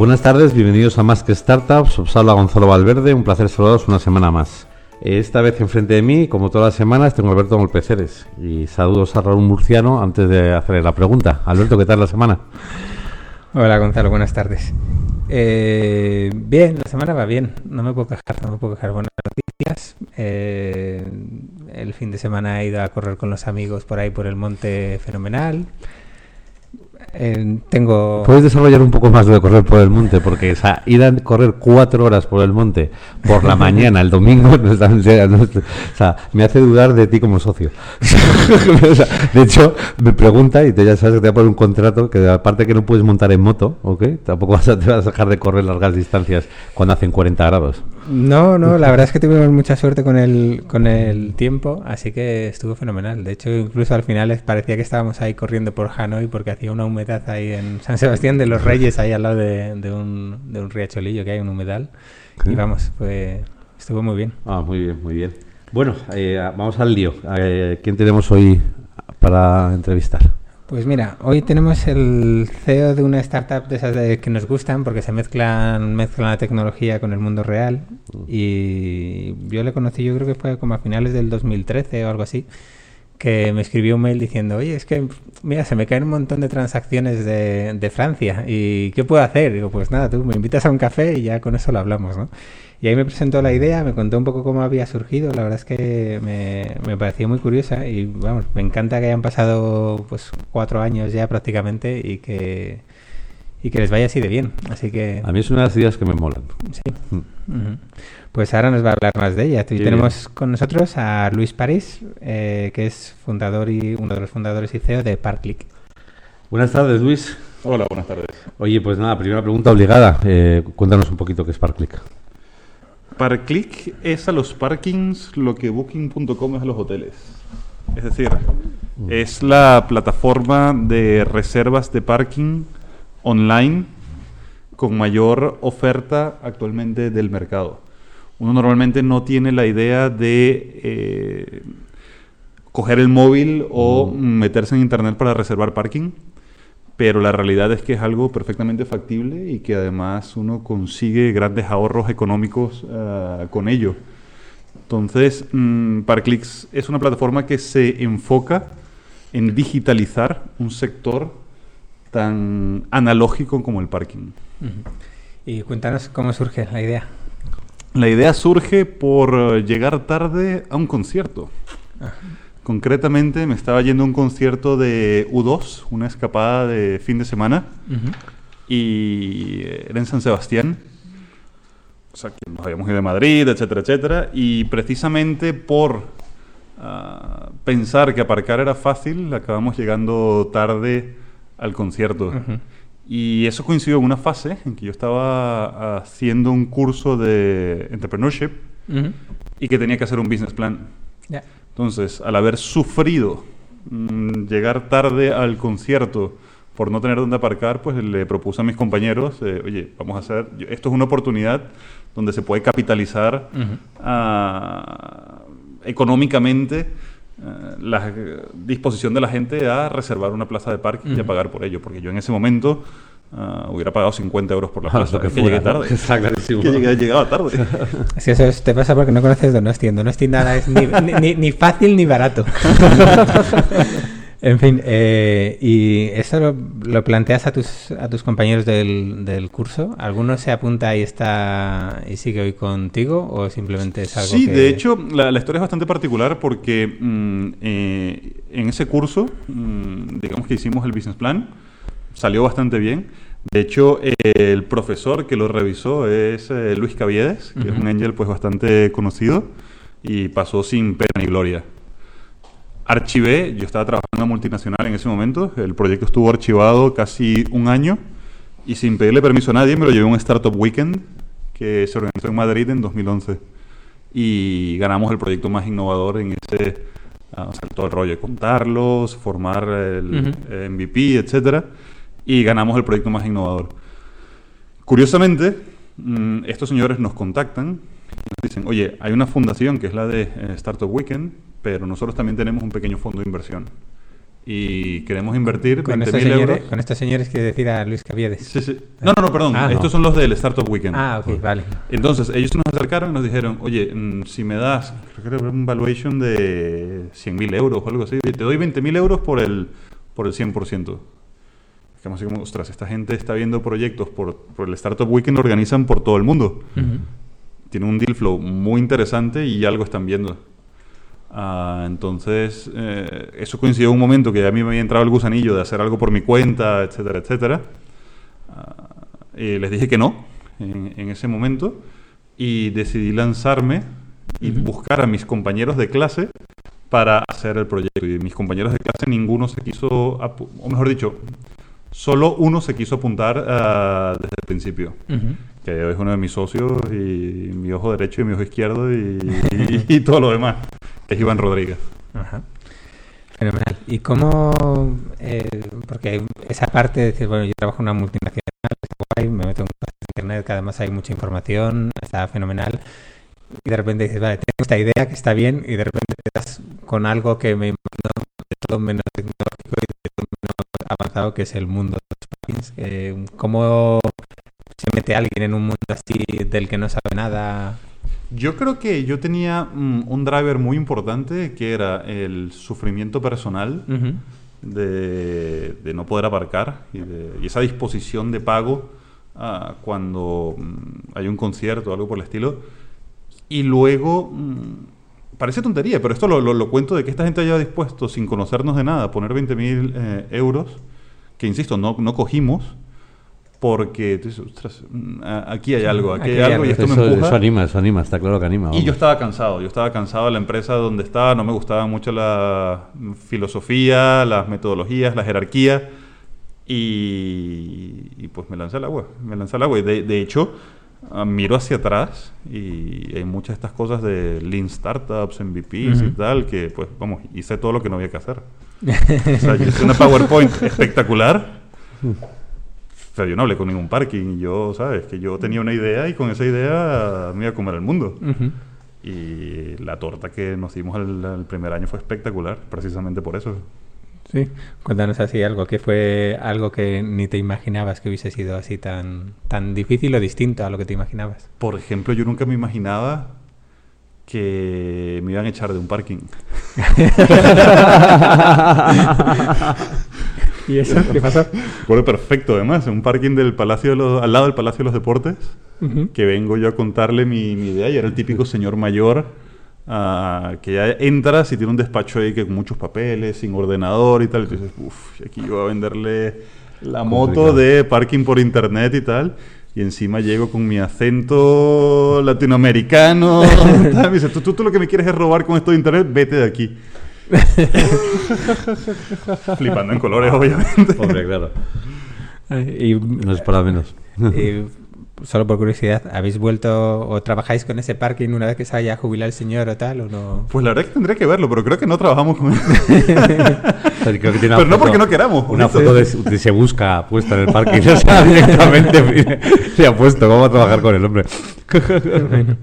Buenas tardes, bienvenidos a Más que Startups. Os habla Gonzalo Valverde, un placer saludaros una semana más. Esta vez enfrente de mí, como todas las semanas, tengo a Alberto Molpeceres. Y saludos a Raúl Murciano antes de hacerle la pregunta. Alberto, ¿qué tal la semana? Hola Gonzalo, buenas tardes. Eh, bien, la semana va bien, no me puedo quejar, no me puedo quejar. Buenas noticias. Eh, el fin de semana he ido a correr con los amigos por ahí por el monte fenomenal. Eh, tengo... ¿Puedes desarrollar un poco más lo de correr por el monte? Porque ir a correr cuatro horas por el monte por la mañana, el domingo, no está- no o sea, me hace dudar de ti como socio. De hecho, me pregunta y te, ya sabes que te va a poner un contrato que aparte que no puedes montar en moto, ¿ok? Tampoco vas a, te vas a dejar de correr largas distancias cuando hacen 40 grados. No, no, la verdad es que tuvimos mucha suerte con el, con el tiempo, así que estuvo fenomenal. De hecho, incluso al final parecía que estábamos ahí corriendo por Hanoi porque hacía una humedad ahí en San Sebastián de los Reyes, ahí al lado de, de un, de un riachuelillo que hay, un humedal. Y vamos, fue, estuvo muy bien. Ah, muy bien, muy bien. Bueno, eh, vamos al lío. Eh, ¿Quién tenemos hoy para entrevistar? Pues mira, hoy tenemos el CEO de una startup de esas de- que nos gustan porque se mezclan, mezclan la tecnología con el mundo real. Y yo le conocí, yo creo que fue como a finales del 2013 o algo así, que me escribió un mail diciendo, oye, es que, mira, se me caen un montón de transacciones de, de Francia y ¿qué puedo hacer? Digo, pues nada, tú me invitas a un café y ya con eso lo hablamos, ¿no? Y ahí me presentó la idea, me contó un poco cómo había surgido, la verdad es que me, me pareció muy curiosa y vamos, me encanta que hayan pasado pues cuatro años ya prácticamente y que, y que les vaya así de bien. Así que A mí es una de las ideas que me molan. sí. Mm. Pues ahora nos va a hablar más de ella. Y Qué tenemos con nosotros a Luis París, eh, que es fundador y uno de los fundadores y CEO de Parclick. Buenas tardes, Luis. Hola, buenas tardes. Oye, pues nada, primera pregunta obligada. Eh, cuéntanos un poquito qué es Parclick. Parclick es a los parkings lo que Booking.com es a los hoteles. Es decir, es la plataforma de reservas de parking online con mayor oferta actualmente del mercado. Uno normalmente no tiene la idea de eh, coger el móvil o meterse en internet para reservar parking, pero la realidad es que es algo perfectamente factible y que además uno consigue grandes ahorros económicos ah, con ello. Entonces, mm, Parclix es una plataforma que se enfoca en digitalizar un sector tan analógico como el parking. Y cuéntanos cómo surge la idea. La idea surge por eh, llegar tarde a un concierto. Concretamente me estaba yendo a un concierto de U2, una escapada de fin de semana, y eh, era en San Sebastián. O sea, que nos habíamos ido de Madrid, etcétera, etcétera. Y precisamente por ah, pensar que aparcar era fácil, acabamos llegando tarde al concierto. Ujú. Y eso coincidió en una fase en que yo estaba haciendo un curso de entrepreneurship Ujú. y que tenía que hacer un business plan. Ya. Entonces, al haber sufrido mm, llegar tarde al concierto por no tener dónde aparcar, pues le propuse a mis compañeros, eh, oye, vamos a hacer, esto es una oportunidad donde se puede capitalizar Ujú. ah, económicamente eh, la eh, disposición de la gente a reservar una plaza de parking y a pagar por ello, porque yo en ese momento ah, hubiera pagado 50 euros por la Ah, plaza, lo que que llegué tarde. Está clarísimo. que llegué, llegaba tarde. Que eso es- te pasa porque no conoces Donosti. En Donosti nada es ni- ni- ni fácil ni barato. en fin, eh, ¿y eso lo, lo planteas a tus, a tus compañeros del, del curso? ¿Alguno se apunta y está y sigue hoy contigo o simplemente es algo Sí, que- de hecho, la, la historia es bastante particular porque mm, eh, en ese curso, mm, digamos que hicimos el business plan, salió bastante bien. De hecho, eh, el profesor que lo revisó es eh, Luis Caviedes, que es un angel pues bastante conocido y pasó sin pena ni gloria. Archivé, yo estaba trabajando en multinacional en ese momento, el proyecto estuvo archivado casi un año y sin pedirle permiso a nadie me lo llevé a un Startup Weekend que se organizó en Madrid en 2011 y ganamos el proyecto más innovador en ese, ah, o sea, todo el rollo de contarlos, formar el Ujú. eh, MVP, etcétera, y ganamos el proyecto más innovador. Curiosamente, mm, estos señores nos contactan y nos dicen, oye, hay una fundación que es la de eh, Startup Weekend, pero nosotros también tenemos un pequeño fondo de inversión. y queremos invertir Con 20.000 estos, euros. con estos señores que decir a Luis Caviedes. Sí, sí. No, no, no, perdón. Ah, no. Estos son los del Startup Weekend. Ah, ok, vale. Entonces, ellos nos acercaron y nos dijeron, oye, mm, si me das, creo que un valuation de 100.000 euros o algo así, te doy 20.000 euros por el, por el 100%. Quedamos así como, ostras, esta gente está viendo proyectos por, por el Startup Weekend, lo organizan por todo el mundo. Ujú. Tiene un deal flow muy interesante y algo están viendo. Ah, entonces, eh, eso coincidió en un momento que a mí me había entrado el gusanillo de hacer algo por mi cuenta, etcétera, etcétera. Ah, y les dije que no en, en ese momento y decidí lanzarme y Ujú. buscar a mis compañeros de clase para hacer el proyecto. Y mis compañeros de clase, ninguno se quiso, o mejor dicho, solo uno se quiso apuntar ah, desde el principio Ujú. que es uno de mis socios y mi ojo derecho y mi ojo izquierdo y, y- y todo lo demás, es Iván Rodríguez. Ajá. Fenomenal. ¿Y cómo, eh, porque esa parte de decir, bueno, yo trabajo en una multinacional, está guay, me meto en internet, que además hay mucha información, está fenomenal, y de repente dices, vale, tengo esta idea que está bien, y de repente te das con algo que me imagino de todo menos tecnológico y de todo menos avanzado, que es el mundo de los plugins. Eh, ¿Cómo se mete alguien en un mundo así del que no sabe nada? Yo creo que yo tenía mm, un driver muy importante que era el sufrimiento personal Ujú. de, de no poder aparcar y, de- y esa disposición de pago ah, cuando mm, hay un concierto o algo por el estilo. Y luego, mm, parece tontería, pero esto lo, lo- lo cuento de que esta gente haya dispuesto, sin conocernos de nada, a poner 20.000 eh, euros, que insisto, no, no cogimos, porque tú dices, "Ostras, mm, aquí hay algo, aquí, hay algo, y esto me Eso, empuja. eso anima, eso anima, está claro que anima. Y vamos. yo estaba cansado, yo estaba cansado de la empresa donde estaba, no me gustaba mucho la filosofía, las metodologías, la jerarquía, y, y pues me lancé al agua, me lancé al agua, y de, de hecho ah, miro hacia atrás y hay muchas de estas cosas de Lean Startups, MVPs y Ujú. tal, que pues vamos, hice todo lo que no había que hacer. O sea, yo hice una PowerPoint espectacular. Sea, yo no hablé con ningún parking. Yo, ¿sabes? Que yo tenía una idea y con esa idea me iba a comer el mundo. Ujú. Y la torta que nos dimos el, el primer año fue espectacular, precisamente por eso. Sí, cuéntanos así algo, que fue algo que ni te imaginabas que hubiese sido así tan, tan difícil o distinto a lo que te imaginabas. Por ejemplo, yo nunca me imaginaba que me iban a echar de un parking. ¿Y eso qué pasó? Recuerdo perfecto, además, un parking del Palacio de los- al lado del Palacio de los Deportes, Ujú. que vengo yo a contarle mi, mi idea y era el típico señor mayor ah, que ya entras y tiene un despacho ahí que con muchos papeles, sin ordenador y tal, y tú dices, uff, aquí yo voy a venderle la moto de parking por internet y tal. Y encima llego con mi acento latinoamericano. me dice, tú, tú, tú lo que me quieres es robar con esto de internet, vete de aquí. Flipando en colores, obviamente. Hombre, claro. Y, No es para menos. y solo por curiosidad, ¿habéis vuelto o trabajáis con ese parking una vez que se haya jubilado el señor o tal o no? Pues la verdad que tendría que verlo, pero creo que no trabajamos con él. Creo que tiene Pero no foto- porque no queramos, Una foto de, de se busca puesta en el parque. O sea, directamente se ha puesto. Vamos a trabajar con el hombre. Bueno.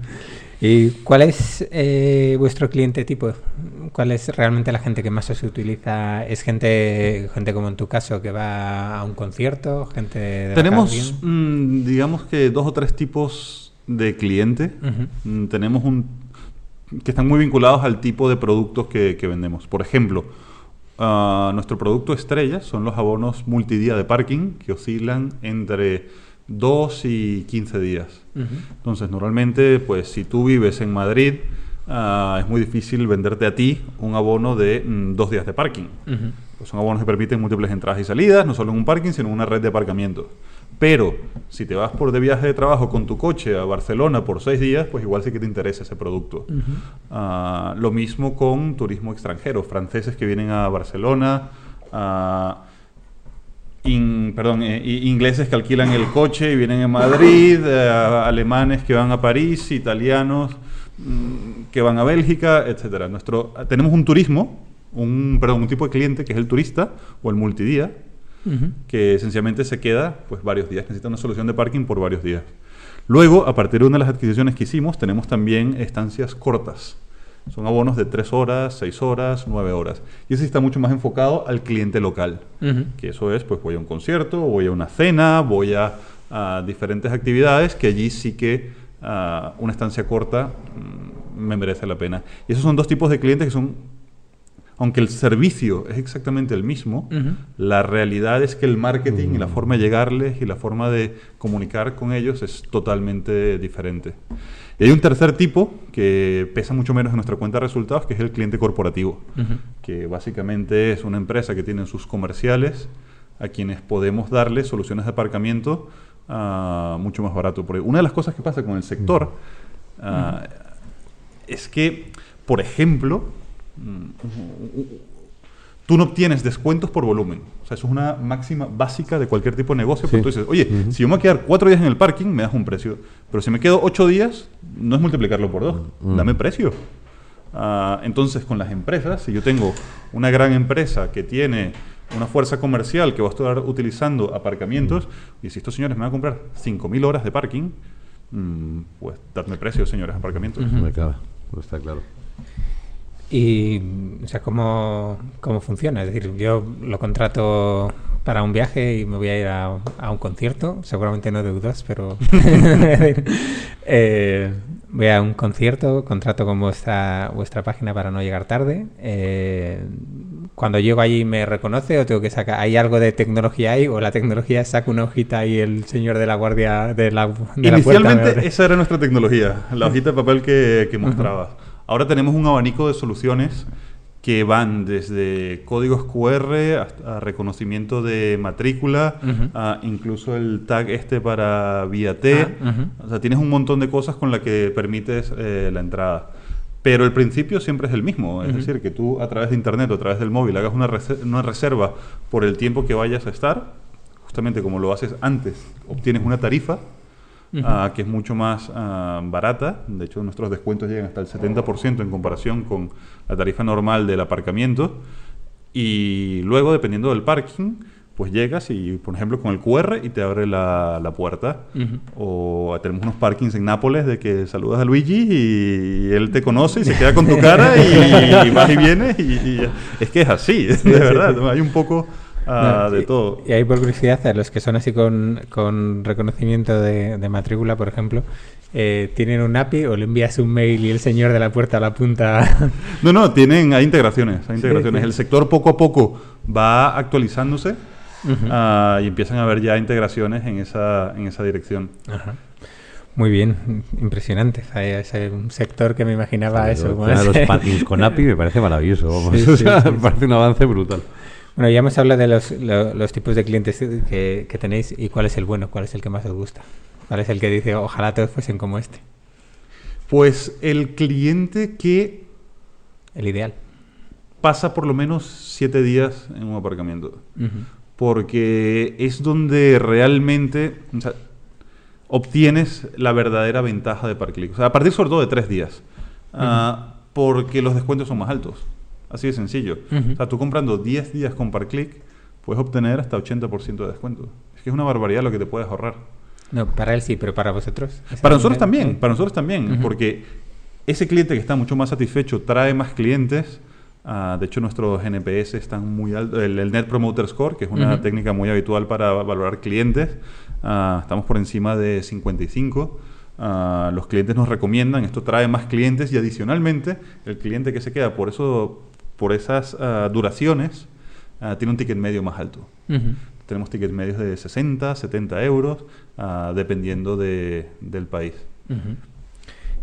¿Y cuál es eh, vuestro cliente tipo? ¿Cuál es realmente la gente que más os utiliza? ¿Es gente, gente como en tu caso que va a un concierto? ¿Gente de Tenemos, mm, digamos que dos o tres tipos de cliente. Mm, Tenemos un que están muy vinculados al tipo de productos que, que vendemos. Por ejemplo, ah, nuestro producto estrella son los abonos multidía de parking que oscilan entre 2 y 15 días. Entonces, normalmente, pues si tú vives en Madrid, ah, es muy difícil venderte a ti un abono de mm, dos días de parking. Pues son abonos que permiten múltiples entradas y salidas, no solo en un parking, sino en una red de aparcamiento. Pero si te vas por de viaje de trabajo con tu coche a Barcelona por seis días, pues igual sí que te interesa ese producto. Ah, lo mismo con turismo extranjero, franceses que vienen a Barcelona, ah, in- perdón, eh, ingleses que alquilan el coche y vienen a Madrid, eh, alemanes que van a París, italianos mm, que van a Bélgica, etcétera. Nuestro, tenemos un turismo, un, perdón, un tipo de cliente que es el turista o el multidía, Ujú. que esencialmente se queda pues varios días, necesita una solución de parking por varios días. Luego, a partir de una de las adquisiciones que hicimos, tenemos también estancias cortas. Son abonos de 3 horas, 6 horas, 9 horas. Y ese está mucho más enfocado al cliente local. Que eso es, pues voy a un concierto, voy a una cena, voy a, a diferentes actividades que allí sí que una estancia corta mm, me merece la pena. Y esos son dos tipos de clientes que son, aunque el servicio es exactamente el mismo, la realidad es que el marketing y la forma de llegarles y la forma de comunicar con ellos es totalmente diferente. Y hay un tercer tipo que pesa mucho menos en nuestra cuenta de resultados, que es el cliente corporativo, que básicamente es una empresa que tiene sus comerciales a quienes podemos darle soluciones de aparcamiento ah, mucho más barato. Porque una de las cosas que pasa con el sector ah, es que, por ejemplo, mm, tú no obtienes descuentos por volumen. O sea, eso es una máxima básica de cualquier tipo de negocio. Porque Sí. tú dices, oye, si yo me voy a quedar cuatro días en el parking, me das un precio. Pero si me quedo ocho días, no es multiplicarlo por dos. Mm. Dame precio. Ah, entonces, con las empresas, si yo tengo una gran empresa que tiene una fuerza comercial que va a estar utilizando aparcamientos, y si estos señores me van a comprar 5.000 horas de parking, mm, pues dadme precio, señores, aparcamientos. Me cabe, está claro. Y, o sea, ¿cómo, ¿cómo funciona? Es decir, yo lo contrato para un viaje y me voy a ir a, a un concierto, seguramente no de U2, pero eh, voy a un concierto, contrato con vuestra, vuestra página para no llegar tarde. Eh, cuando llego allí me reconoce o tengo que sacar, ¿hay algo de tecnología ahí o la tecnología saca una hojita y el señor de la guardia de la, de la puerta me Inicialmente abre? esa era nuestra tecnología, la hojita de papel que, que mostrabas. Ahora tenemos un abanico de soluciones que van desde códigos QR hasta reconocimiento de matrícula, a incluso el tag este para vía T. Ah. O sea, tienes un montón de cosas con las que permites eh, la entrada. Pero el principio siempre es el mismo, es decir, que tú a través de internet o a través del móvil hagas una reserva por el tiempo que vayas a estar, justamente como lo haces antes, obtienes una tarifa Ujú. ah, que es mucho más ah, barata. De hecho, nuestros descuentos llegan hasta el 70% en comparación con la tarifa normal del aparcamiento. Y luego, dependiendo del parking, pues llegas y, por ejemplo, con el QR y te abre la, la puerta. Ujú. O tenemos unos parkings en Nápoles de que saludas a Luigi y él te conoce y se queda con tu cara y, vas y vienes. Y, y es que es así, de verdad. ¿no? Hay un poco ah, No, de y- todo. Y ahí por curiosidad, a los que son así con, con reconocimiento de, de matrícula, por ejemplo, eh, ¿tienen un API o le envías un mail y el señor de la puerta la apunta? No, no, tienen, hay integraciones, hay integraciones. sí. El sector poco a poco va actualizándose ah, y empiezan a haber ya integraciones en esa, en esa dirección. Ajá. Muy bien, impresionante. Es un sector que me imaginaba eso. Los parkings con API me parece maravilloso. vamos. Sí, O sí, sea, sí, me parece un avance brutal. Bueno, ya hemos hablado de los, lo- los tipos de clientes que, que tenéis y cuál es el bueno, cuál es el que más os gusta. ¿Cuál es el que dice, ojalá todos fuesen como este? Pues el cliente que El ideal. pasa por lo menos siete días en un aparcamiento. Ujú. Porque es donde realmente o sea, obtienes la verdadera ventaja de ParkClick. O sea, a partir sobre todo de tres días. Ah, porque los descuentos son más altos. Así de sencillo. Ujú. O sea, tú comprando 10 días con ParkClick puedes obtener hasta 80% de descuento. Es que es una barbaridad lo que te puedes ahorrar. No, para él sí, pero para vosotros. ¿Es Para nosotros también, para nosotros también, porque ese cliente que está mucho más satisfecho trae más clientes. Ah, de hecho, nuestros NPS están muy altos. El, el Net Promoter Score, que es una Ujú. técnica muy habitual para valorar clientes, ah, estamos por encima de 55. Ah, los clientes nos recomiendan, esto trae más clientes y adicionalmente el cliente que se queda por, eso, por esas ah, duraciones ah, tiene un ticket medio más alto. Tenemos tickets medios de 60, 70 euros, ah, dependiendo de- del país.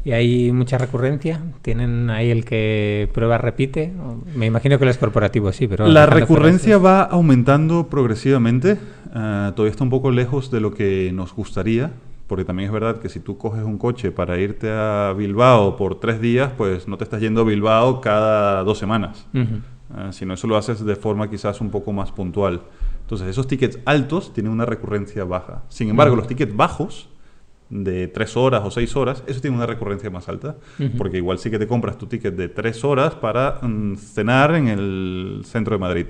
¿Y hay mucha recurrencia? ¿Tienen ahí el que prueba repite? Me imagino que los corporativos sí, pero... La recurrencia va aumentando progresivamente. todavía está un poco lejos de lo que nos gustaría, porque también es verdad que si tú coges un coche para irte a Bilbao por tres días, pues no te estás yendo a Bilbao cada dos semanas. Ujú. Ah, sino eso lo haces de forma quizás un poco más puntual. Entonces, esos tickets altos tienen una recurrencia baja. Sin embargo, Ujú. los tickets bajos, de tres horas o seis horas, eso tiene una recurrencia más alta. Ujú. Porque igual sí que te compras tu ticket de tres horas para mm, cenar en el centro de Madrid,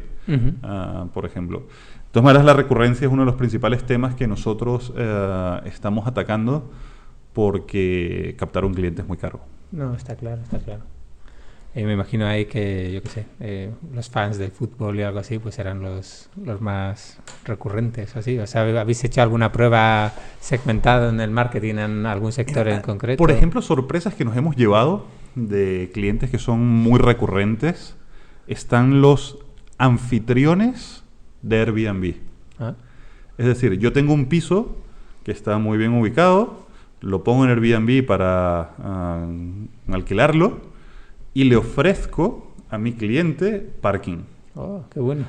ah, por ejemplo. De todas maneras, la recurrencia es uno de los principales temas que nosotros eh, estamos atacando porque captar un cliente es muy caro. No, está claro, está claro. Eh, me imagino ahí que, yo qué sé, eh, los fans del fútbol y algo así, pues eran los, los más recurrentes, así. O sea, ¿habéis hecho alguna prueba segmentada en el marketing en algún sector en concreto? Por ejemplo, sorpresas que nos hemos llevado de clientes que son muy recurrentes están los anfitriones de Airbnb. Ah, Es decir, yo tengo un piso que está muy bien ubicado, lo pongo en Airbnb para ah, alquilarlo y le ofrezco a mi cliente parking. Oh, qué bueno.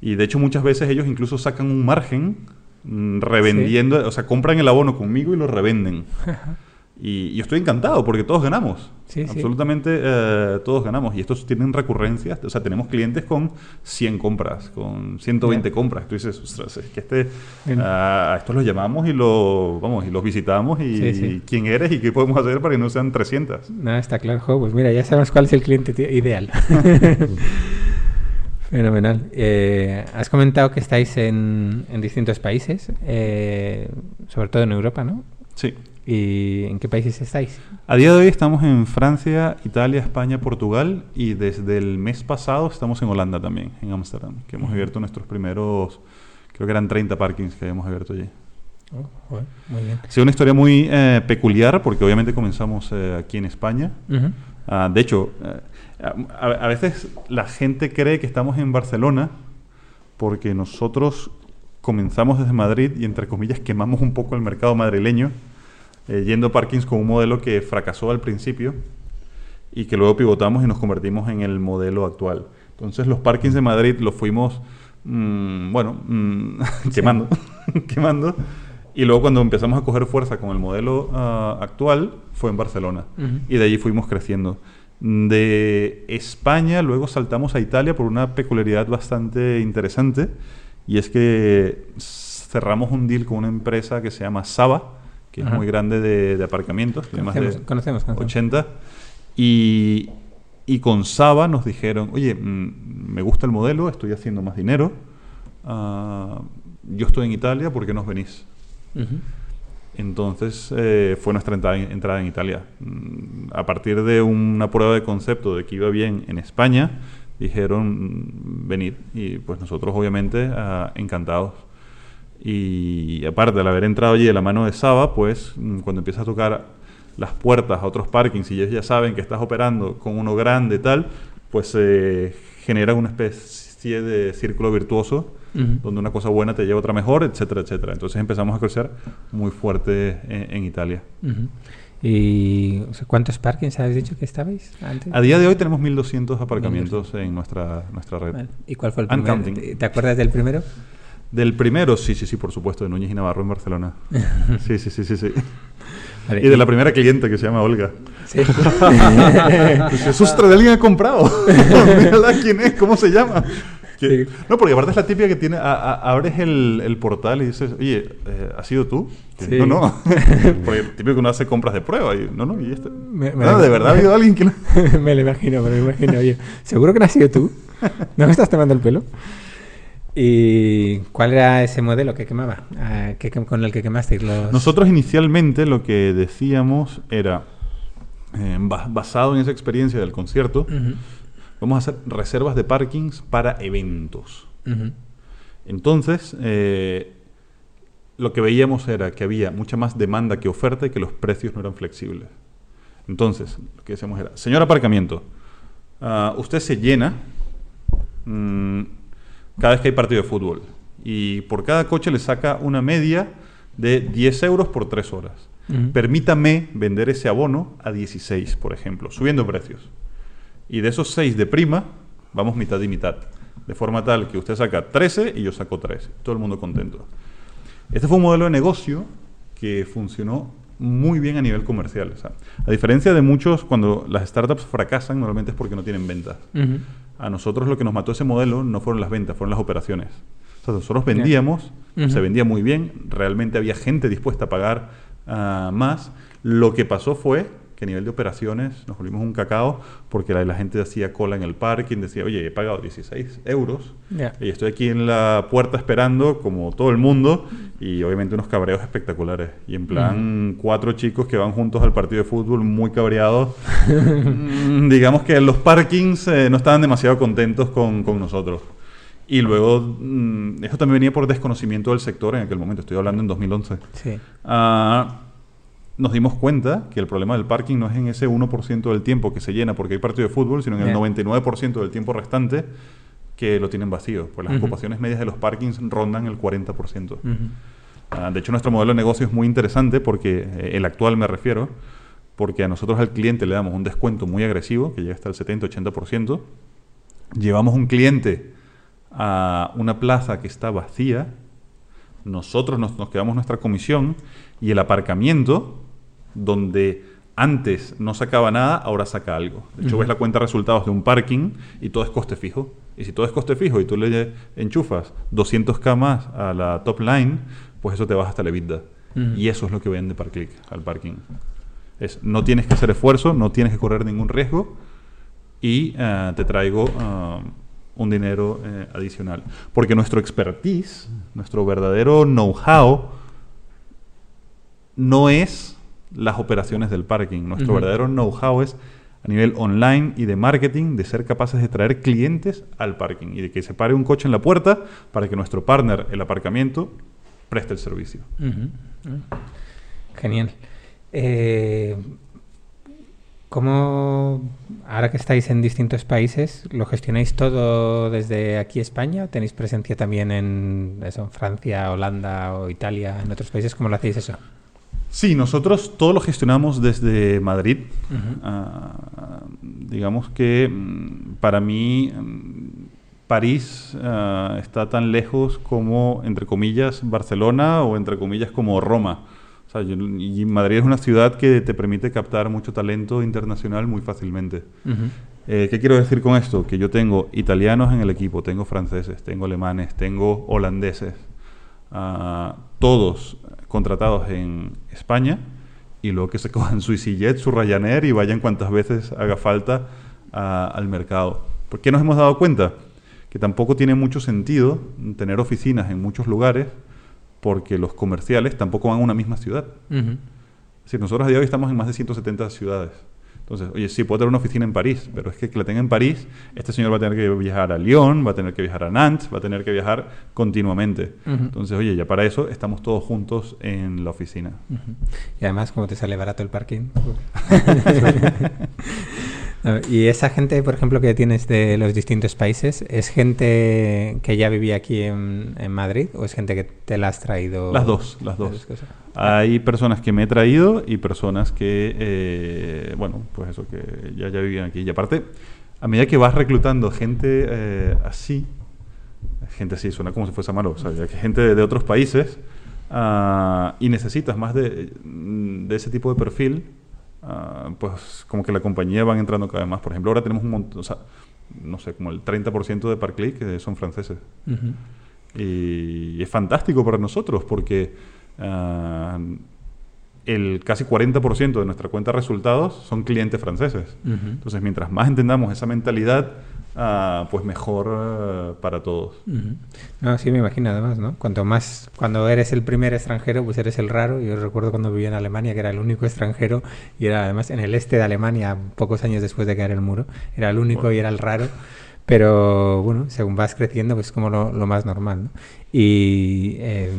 Y de hecho muchas veces ellos incluso sacan un margen mm, revendiendo, o sea, compran el abono conmigo y lo revenden. Y yo estoy encantado porque todos ganamos. Sí, sí. Absolutamente eh, todos ganamos. Y estos tienen recurrencias. O sea, tenemos clientes con 100 compras, con 120 Ya. compras. Tú dices, ostras, es que este, Bien. a estos los llamamos y, lo, vamos, y los visitamos. Y, Sí, quién eres y qué podemos hacer para que no sean 300. No, está claro, jo, pues mira, ya sabemos cuál es el cliente ideal. Fenomenal. Eh, has comentado que estáis en, en distintos países, eh, sobre todo en Europa, ¿no? Sí. ¿Y en qué países estáis? A día de hoy estamos en Francia, Italia, España, Portugal y desde el mes pasado estamos en Holanda también, en Ámsterdam, que hemos abierto nuestros primeros, creo que eran 30 parkings que hemos abierto allí. Oh, joder, muy bien. Ha sido una historia muy eh, peculiar porque obviamente comenzamos eh, aquí en España. Ujú. Ah, de hecho, eh, a, a veces la gente cree que estamos en Barcelona porque nosotros comenzamos desde Madrid y entre comillas quemamos un poco el mercado madrileño eh, yendo a parkings con un modelo que fracasó al principio y que luego pivotamos y nos convertimos en el modelo actual. Entonces los parkings de Madrid los fuimos, mm, bueno, mm, quemando, quemando. Y luego cuando empezamos a coger fuerza con el modelo ah, actual fue en Barcelona. Y de allí fuimos creciendo. De España luego saltamos a Italia por una peculiaridad bastante interesante. Y es que cerramos un deal con una empresa que se llama Saba, que es Ajá. muy grande de, de aparcamientos, tiene más de Conocemos, conocemos, conocemos. 80. Y, y con Saba nos dijeron, oye, mm, me gusta el modelo, estoy haciendo más dinero, ah, yo estoy en Italia, ¿por qué no os venís? Ujú. Entonces eh, fue nuestra entrada en, entrada en Italia. Mm, A partir de una prueba de concepto de que iba bien en España, dijeron mm, venid y pues nosotros obviamente ah, encantados. Y aparte, al haber entrado allí de la mano de Saba, pues mm, cuando empiezas a tocar las puertas a otros parkings y ellos ya saben que estás operando con uno grande y tal, pues se genera una especie de círculo virtuoso donde una cosa buena te lleva a otra mejor, etcétera, etcétera. Entonces empezamos a crecer muy fuerte en, en Italia. ¿Y o sea, cuántos parkings habéis dicho que estabais antes? A día de hoy tenemos 1.200 aparcamientos en nuestra, nuestra red. Vale. ¿Y cuál fue el primero? counting. ¿Te- ¿Te acuerdas del primero? Del primero, sí, sí, sí, por supuesto, de Núñez y Navarro en Barcelona. Sí, sí, sí, sí, sí. Vale, Y de la primera cliente que se llama Olga. Sí. ¡Ostras, de alguien ha comprado! Mírala quién es, ¿cómo se llama? Sí. No, porque aparte es la típica que tiene, a- a- abres el, el portal y dices, oye, eh, ¿has sido tú? Sí. No, no. porque típico que uno hace compras de prueba y no, no, y este. Me- me- No, de verdad ha habido alguien que... lo- me lo imagino, me lo imagino. Oye, ¿seguro que no has sido tú? ¿No me estás tomando el pelo? ¿Y cuál era ese modelo que quemaba? Ah, que- con el que quemasteis los... Nosotros inicialmente lo que decíamos era, eh, ba- basado en esa experiencia del concierto, vamos a hacer reservas de parkings para eventos. Entonces, eh, lo que veíamos era que había mucha más demanda que oferta y que los precios no eran flexibles. Entonces, lo que decíamos era, señor aparcamiento, ah, usted se llena mm, cada vez que hay partido de fútbol y por cada coche le saca una media de 10 euros por 3 horas. Permítame vender ese abono a 16, por ejemplo, subiendo precios. Y de esos 6 de prima, vamos mitad y mitad. De forma tal que usted saca 13 y yo saco 13. Todo el mundo contento. Este fue un modelo de negocio que funcionó muy bien a nivel comercial. O sea, a diferencia de muchos, cuando las startups fracasan, normalmente es porque no tienen ventas. A nosotros lo que nos mató ese modelo no fueron las ventas, fueron las operaciones. O sea, nosotros vendíamos, se vendía muy bien, realmente había gente dispuesta a pagar ah, más. Lo que pasó fue que a nivel de operaciones nos volvimos un cacao porque la, la gente hacía cola en el parking, decía, oye, he pagado 16 euros Ya. y estoy aquí en la puerta esperando como todo el mundo y obviamente unos cabreos espectaculares. Y en plan, cuatro chicos que van juntos al partido de fútbol muy cabreados. Mm, digamos que los parkings eh, no estaban demasiado contentos con, con nosotros. Y luego, mm, esto también venía por desconocimiento del sector en aquel momento, estoy hablando en 2011. Sí. Ah, nos dimos cuenta que el problema del parking no es en ese 1% del tiempo que se llena porque hay partido de fútbol, sino en el Ya. 99% del tiempo restante que lo tienen vacío. Pues las ocupaciones medias de los parkings rondan el 40%. Ujú. Ah, de hecho, nuestro modelo de negocio es muy interesante porque, eh, el actual me refiero, porque a nosotros al cliente le damos un descuento muy agresivo, que llega hasta el 70-80%. Llevamos un cliente a una plaza que está vacía, nosotros nos, nos quedamos nuestra comisión y el aparcamiento, donde antes no sacaba nada, ahora saca algo. De hecho, ves la cuenta de resultados de un parking y todo es coste fijo. Y si todo es coste fijo y tú le enchufas 200k más a la top line, pues eso te baja hasta la EBITDA. Y eso es lo que vende Parclick al parking. Es, no tienes que hacer esfuerzo, no tienes que correr ningún riesgo y eh, te traigo ah, un dinero eh, adicional. Porque nuestro expertise, nuestro verdadero know-how, no es las operaciones del parking. Nuestro verdadero know-how es a nivel online y de marketing de ser capaces de traer clientes al parking y de que se pare un coche en la puerta para que nuestro partner, el aparcamiento, preste el servicio. Genial. Eh, ¿Cómo, ahora que estáis en distintos países, lo gestionáis todo desde aquí España? ¿O ¿Tenéis presencia también en, eso, en Francia, Holanda o Italia, en otros países? ¿Cómo lo hacéis eso? Sí, nosotros todo lo gestionamos desde Madrid. Ah, digamos que mm, para mí mm, París ah, está tan lejos como, entre comillas, Barcelona o entre comillas como Roma. O sea, yo- y Madrid es una ciudad que te permite captar mucho talento internacional muy fácilmente. Eh, ¿Qué quiero decir con esto? Que yo tengo italianos en el equipo, tengo franceses, tengo alemanes, tengo holandeses, ah, todos contratados en España y luego que se cojan su EasyJet, su Ryanair y vayan cuantas veces haga falta al mercado. ¿Por qué nos hemos dado cuenta? Que tampoco tiene mucho sentido tener oficinas en muchos lugares porque los comerciales tampoco van a una misma ciudad. Es decir, nosotros a día de hoy estamos en más de 170 ciudades. Entonces, oye, sí, puedo tener una oficina en París, pero es que que la tenga en París, este señor va a tener que viajar a Lyon, va a tener que viajar a Nantes, va a tener que viajar continuamente. Entonces, oye, ya para eso estamos todos juntos en la oficina. Y además, como te sale barato el parking. A ver, y esa gente, por ejemplo, que tienes de los distintos países, ¿es gente que ya vivía aquí en, en Madrid o es gente que te la has traído? Las dos, las dos. Hay personas que me he traído y personas que, eh, bueno, pues eso, que ya, ya vivían aquí. Y aparte, a medida que vas reclutando gente eh, así, gente así, suena como si fuese malo, o sea, que gente de, de otros países, ah, y necesitas más de, de ese tipo de perfil, ah, pues como que la compañía van entrando cada vez más. Por ejemplo, ahora tenemos un montón, o sea, no sé, como el 30% de Parclick que son franceses. Ujú. Y es fantástico para nosotros porque ah, el casi 40% de nuestra cuenta de resultados son clientes franceses. Ujú. Entonces, mientras más entendamos esa mentalidad, ah, pues mejor ah, para todos. Ujú. No, sí, me imagino además, ¿no? Cuanto más, cuando eres el primer extranjero, pues eres el raro. Yo recuerdo cuando vivía en Alemania que era el único extranjero y era además en el este de Alemania, pocos años después de caer el muro, era el único y era el raro. Pero bueno, según vas creciendo, pues es como lo, más normal, ¿no? Y, eh,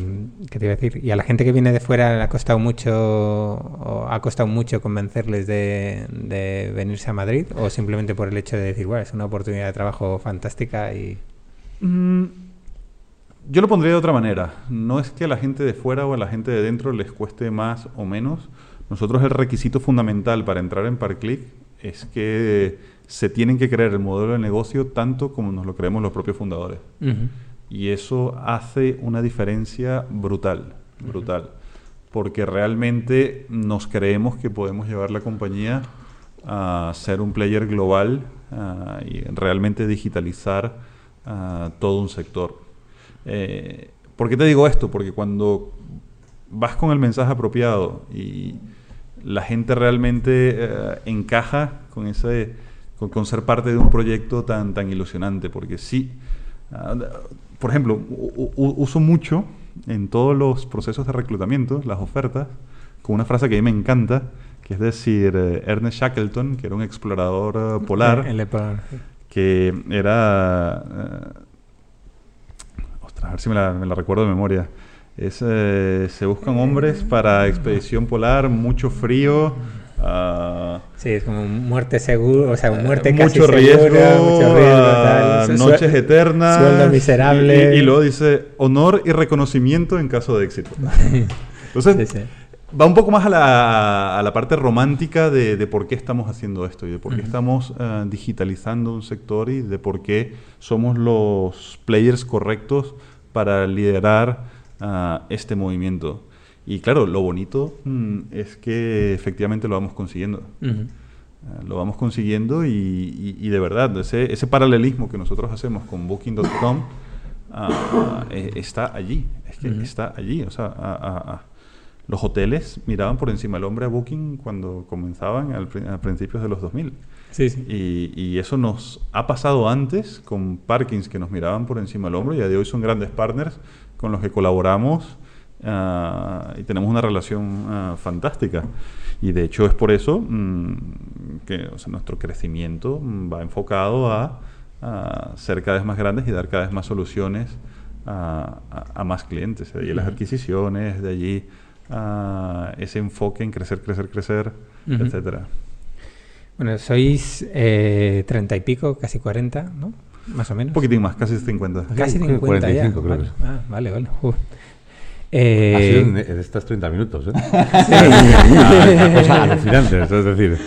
¿qué te iba a decir? Y a la gente que viene de fuera le ha costado mucho, o ha costado mucho convencerles de, de venirse a Madrid, o simplemente por el hecho de decir, bueno, es una oportunidad de trabajo fantástica y... Mm, Yo lo pondría de otra manera. No es que a la gente de fuera o a la gente de dentro les cueste más o menos. Nosotros el requisito fundamental para entrar en Parclick es que se tienen que creer el modelo de negocio tanto como nos lo creemos los propios fundadores. Y eso hace una diferencia brutal, brutal. Porque realmente nos creemos que podemos llevar la compañía a ser un player global ah, y realmente digitalizar ah, todo un sector. Eh, ¿Por qué te digo esto? Porque cuando vas con el mensaje apropiado y la gente realmente eh, encaja con ese con, con ser parte de un proyecto tan tan ilusionante porque sí ah, por ejemplo u- u- uso mucho en todos los procesos de reclutamiento las ofertas con una frase que a mí me encanta que es decir eh, Ernest Shackleton que era un explorador eh, polar El polar, sí. que era... eh, ostras, a ver si me la, me la recuerdo de memoria. Es, eh, se buscan hombres para expedición polar, mucho frío, ah, Sí, es como muerte seguro, o sea, muerte eh, casi mucho riesgo, segura, mucho riesgo, ah, tal. Noches eternas. Sueldo miserable. Y, y- luego dice honor y reconocimiento en caso de éxito. Entonces, Sí, sí. va un poco más a la, a la parte romántica de, de por qué estamos haciendo esto y de por qué Ujú. estamos eh, digitalizando un sector y de por qué somos los players correctos para liderar ah, este movimiento. Y claro, lo bonito mm, es que efectivamente lo vamos consiguiendo. Ujú. Eh, lo vamos consiguiendo y, y- y de verdad, ese, ese paralelismo que nosotros hacemos con Booking.com ah, eh, está allí, es que Ujú. está allí. O sea, a- a- a- los hoteles miraban por encima del hombre a Booking cuando comenzaban al a principios de los 2000. Sí, sí. Y, y eso nos ha pasado antes con parkings que nos miraban por encima del hombro y a de hoy son grandes partners con los que colaboramos ah, y tenemos una relación ah, fantástica. Y de hecho es por eso mm, que o sea, nuestro crecimiento mm, va enfocado a, a ser cada vez más grandes y dar cada vez más soluciones a, a- a más clientes. De allí las Ujú. adquisiciones, de allí ah, ese enfoque en crecer, crecer, crecer, Ujú. etcétera. Bueno, sois eh, treinta y pico, casi 40, ¿no? Más o menos. Un poquitín más, casi 50. Casi Sí, 50 ya. 45 creo Vale. que es. Ah, vale, vale. Uf. Ha sido en, Eh, en estos 30 minutos, ¿eh? Una cosa alucinante, es decir,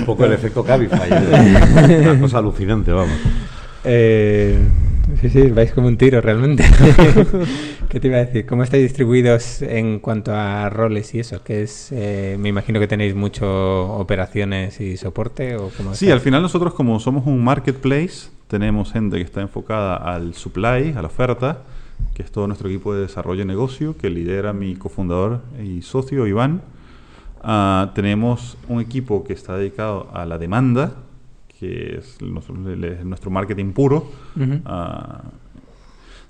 un poco el efecto Cabify. ¿eh? Una cosa alucinante, vamos. eh, sí, sí, vais como un tiro realmente. ¿Qué te iba a decir? ¿Cómo estáis distribuidos en cuanto a roles y eso? Que es, eh, me imagino que tenéis mucho operaciones y soporte o cómo Sí, al final nosotros como somos un marketplace, tenemos gente que está enfocada al supply, a la oferta, que es todo nuestro equipo de desarrollo de negocio, que lidera mi cofundador y socio Iván. Ah, tenemos un equipo que está dedicado a la demanda, que es nuestro, marketing puro. Ah,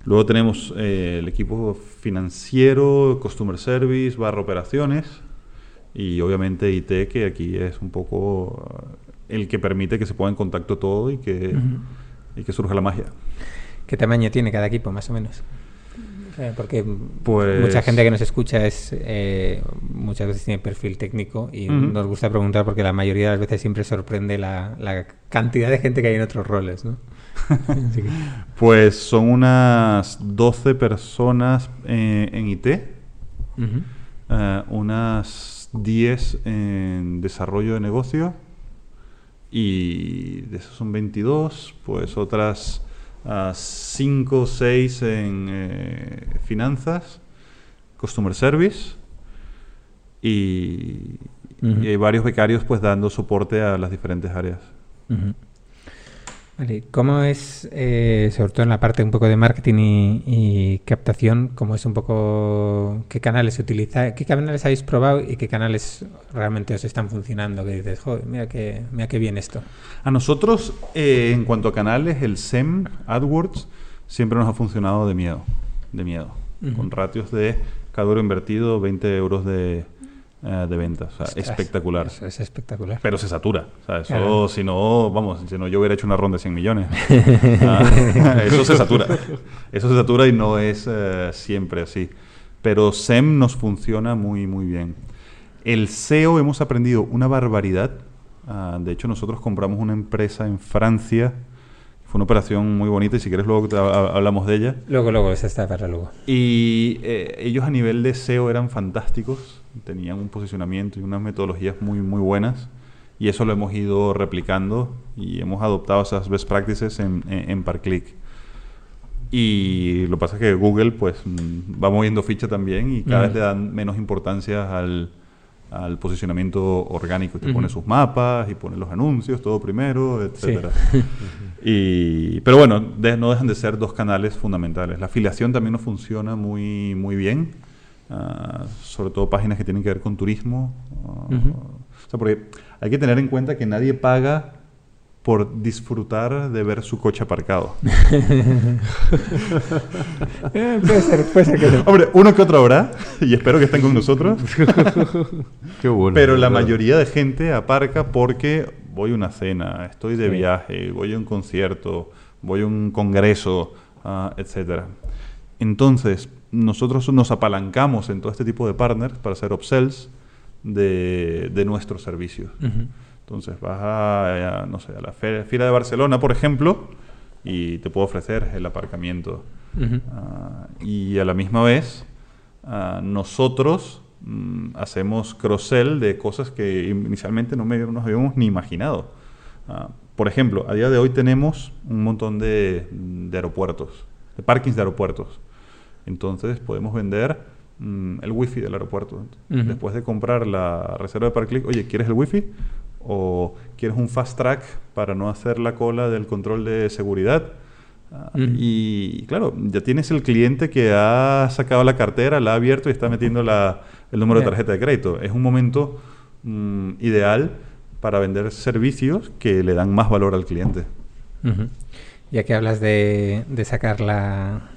luego tenemos eh, el equipo financiero, customer service, barra operaciones y obviamente IT, que aquí es un poco ah, el que permite que se ponga en contacto todo y que, y que surja la magia. ¿Qué tamaño tiene cada equipo, más o menos? Eh, Porque Pues- mucha gente que nos escucha es eh, muchas veces tiene perfil técnico y nos gusta preguntar porque la mayoría de las veces siempre sorprende la, la cantidad de gente que hay en otros roles, ¿no? Que- Pues son unas 12 personas eh, en IT, unas 10 en desarrollo de negocio. Y de esos son 22, pues otras 5 o 6 en eh, finanzas, customer service y, hay varios becarios pues dando soporte a las diferentes áreas. Vale, ¿cómo es, eh, sobre todo en la parte un poco de marketing y, y captación, cómo es un poco, qué canales se utiliza, qué canales habéis probado y qué canales realmente os están funcionando? Que dices, joder, mira que, mira qué bien esto. A nosotros, eh, en cuanto a canales, el SEM, AdWords, siempre nos ha funcionado de miedo, de miedo, con ratios de cada euro invertido 20 euros de, de venta, o sea, Ostras, espectacular. Eso es espectacular. Pero se satura, o sea, eso, Claro. si no, vamos, si no yo hubiera hecho una ronda de 100 millones. Ah, eso se satura, eso se satura y no es eh, siempre así. Pero SEM nos funciona muy, muy bien. El SEO hemos aprendido una barbaridad. Ah, de hecho, nosotros compramos una empresa en Francia. Fue una operación muy bonita y si quieres luego hablamos de ella. Luego, luego, esa está para luego. Y eh, ellos a nivel de SEO eran fantásticos, tenían un posicionamiento y unas metodologías muy, muy buenas. Y eso lo hemos ido replicando y hemos adoptado esas best practices en, en, en Parclick. Y lo que pasa es que Google pues mm, va moviendo ficha también y cada Ujú. vez le dan menos importancia al, al posicionamiento orgánico. Te Ujú. pone sus mapas y pone los anuncios, todo primero, etcétera. Y, pero bueno, de- no dejan de ser dos canales fundamentales. La afiliación también nos funciona muy, muy bien. Ah, sobre todo páginas que tienen que ver con turismo. ah. O sea, porque hay que tener en cuenta que nadie paga por disfrutar de ver su coche aparcado. Eh, puede ser, puede ser que no. Hombre, uno que otro habrá, y espero que estén con nosotros, Qué bueno. pero la mayoría de gente aparca porque voy a una cena, estoy de Sí. viaje, voy a un concierto, voy a un congreso, ah, etcétera. Entonces, nosotros nos apalancamos en todo este tipo de partners para hacer upsells de, de nuestros servicios. Entonces vas a, a, no sé, a la Fira de Barcelona, por ejemplo, y te puedo ofrecer el aparcamiento. Ah, y a la misma vez, ah, nosotros mm, hacemos cross-sell de cosas que inicialmente no me- nos habíamos ni imaginado. Ah, por ejemplo, a día de hoy tenemos un montón de, de aeropuertos, de parkings de aeropuertos. Entonces podemos vender mm, el wifi del aeropuerto. Después de comprar la reserva de ParkClick, oye, ¿quieres el wifi? ¿O quieres un fast track para no hacer la cola del control de seguridad? Ah. Y claro, ya tienes el cliente que ha sacado la cartera, la ha abierto y está metiendo la- el número de tarjeta de crédito. Es un momento mm, ideal para vender servicios que le dan más valor al cliente. Ya que hablas de, de sacar la,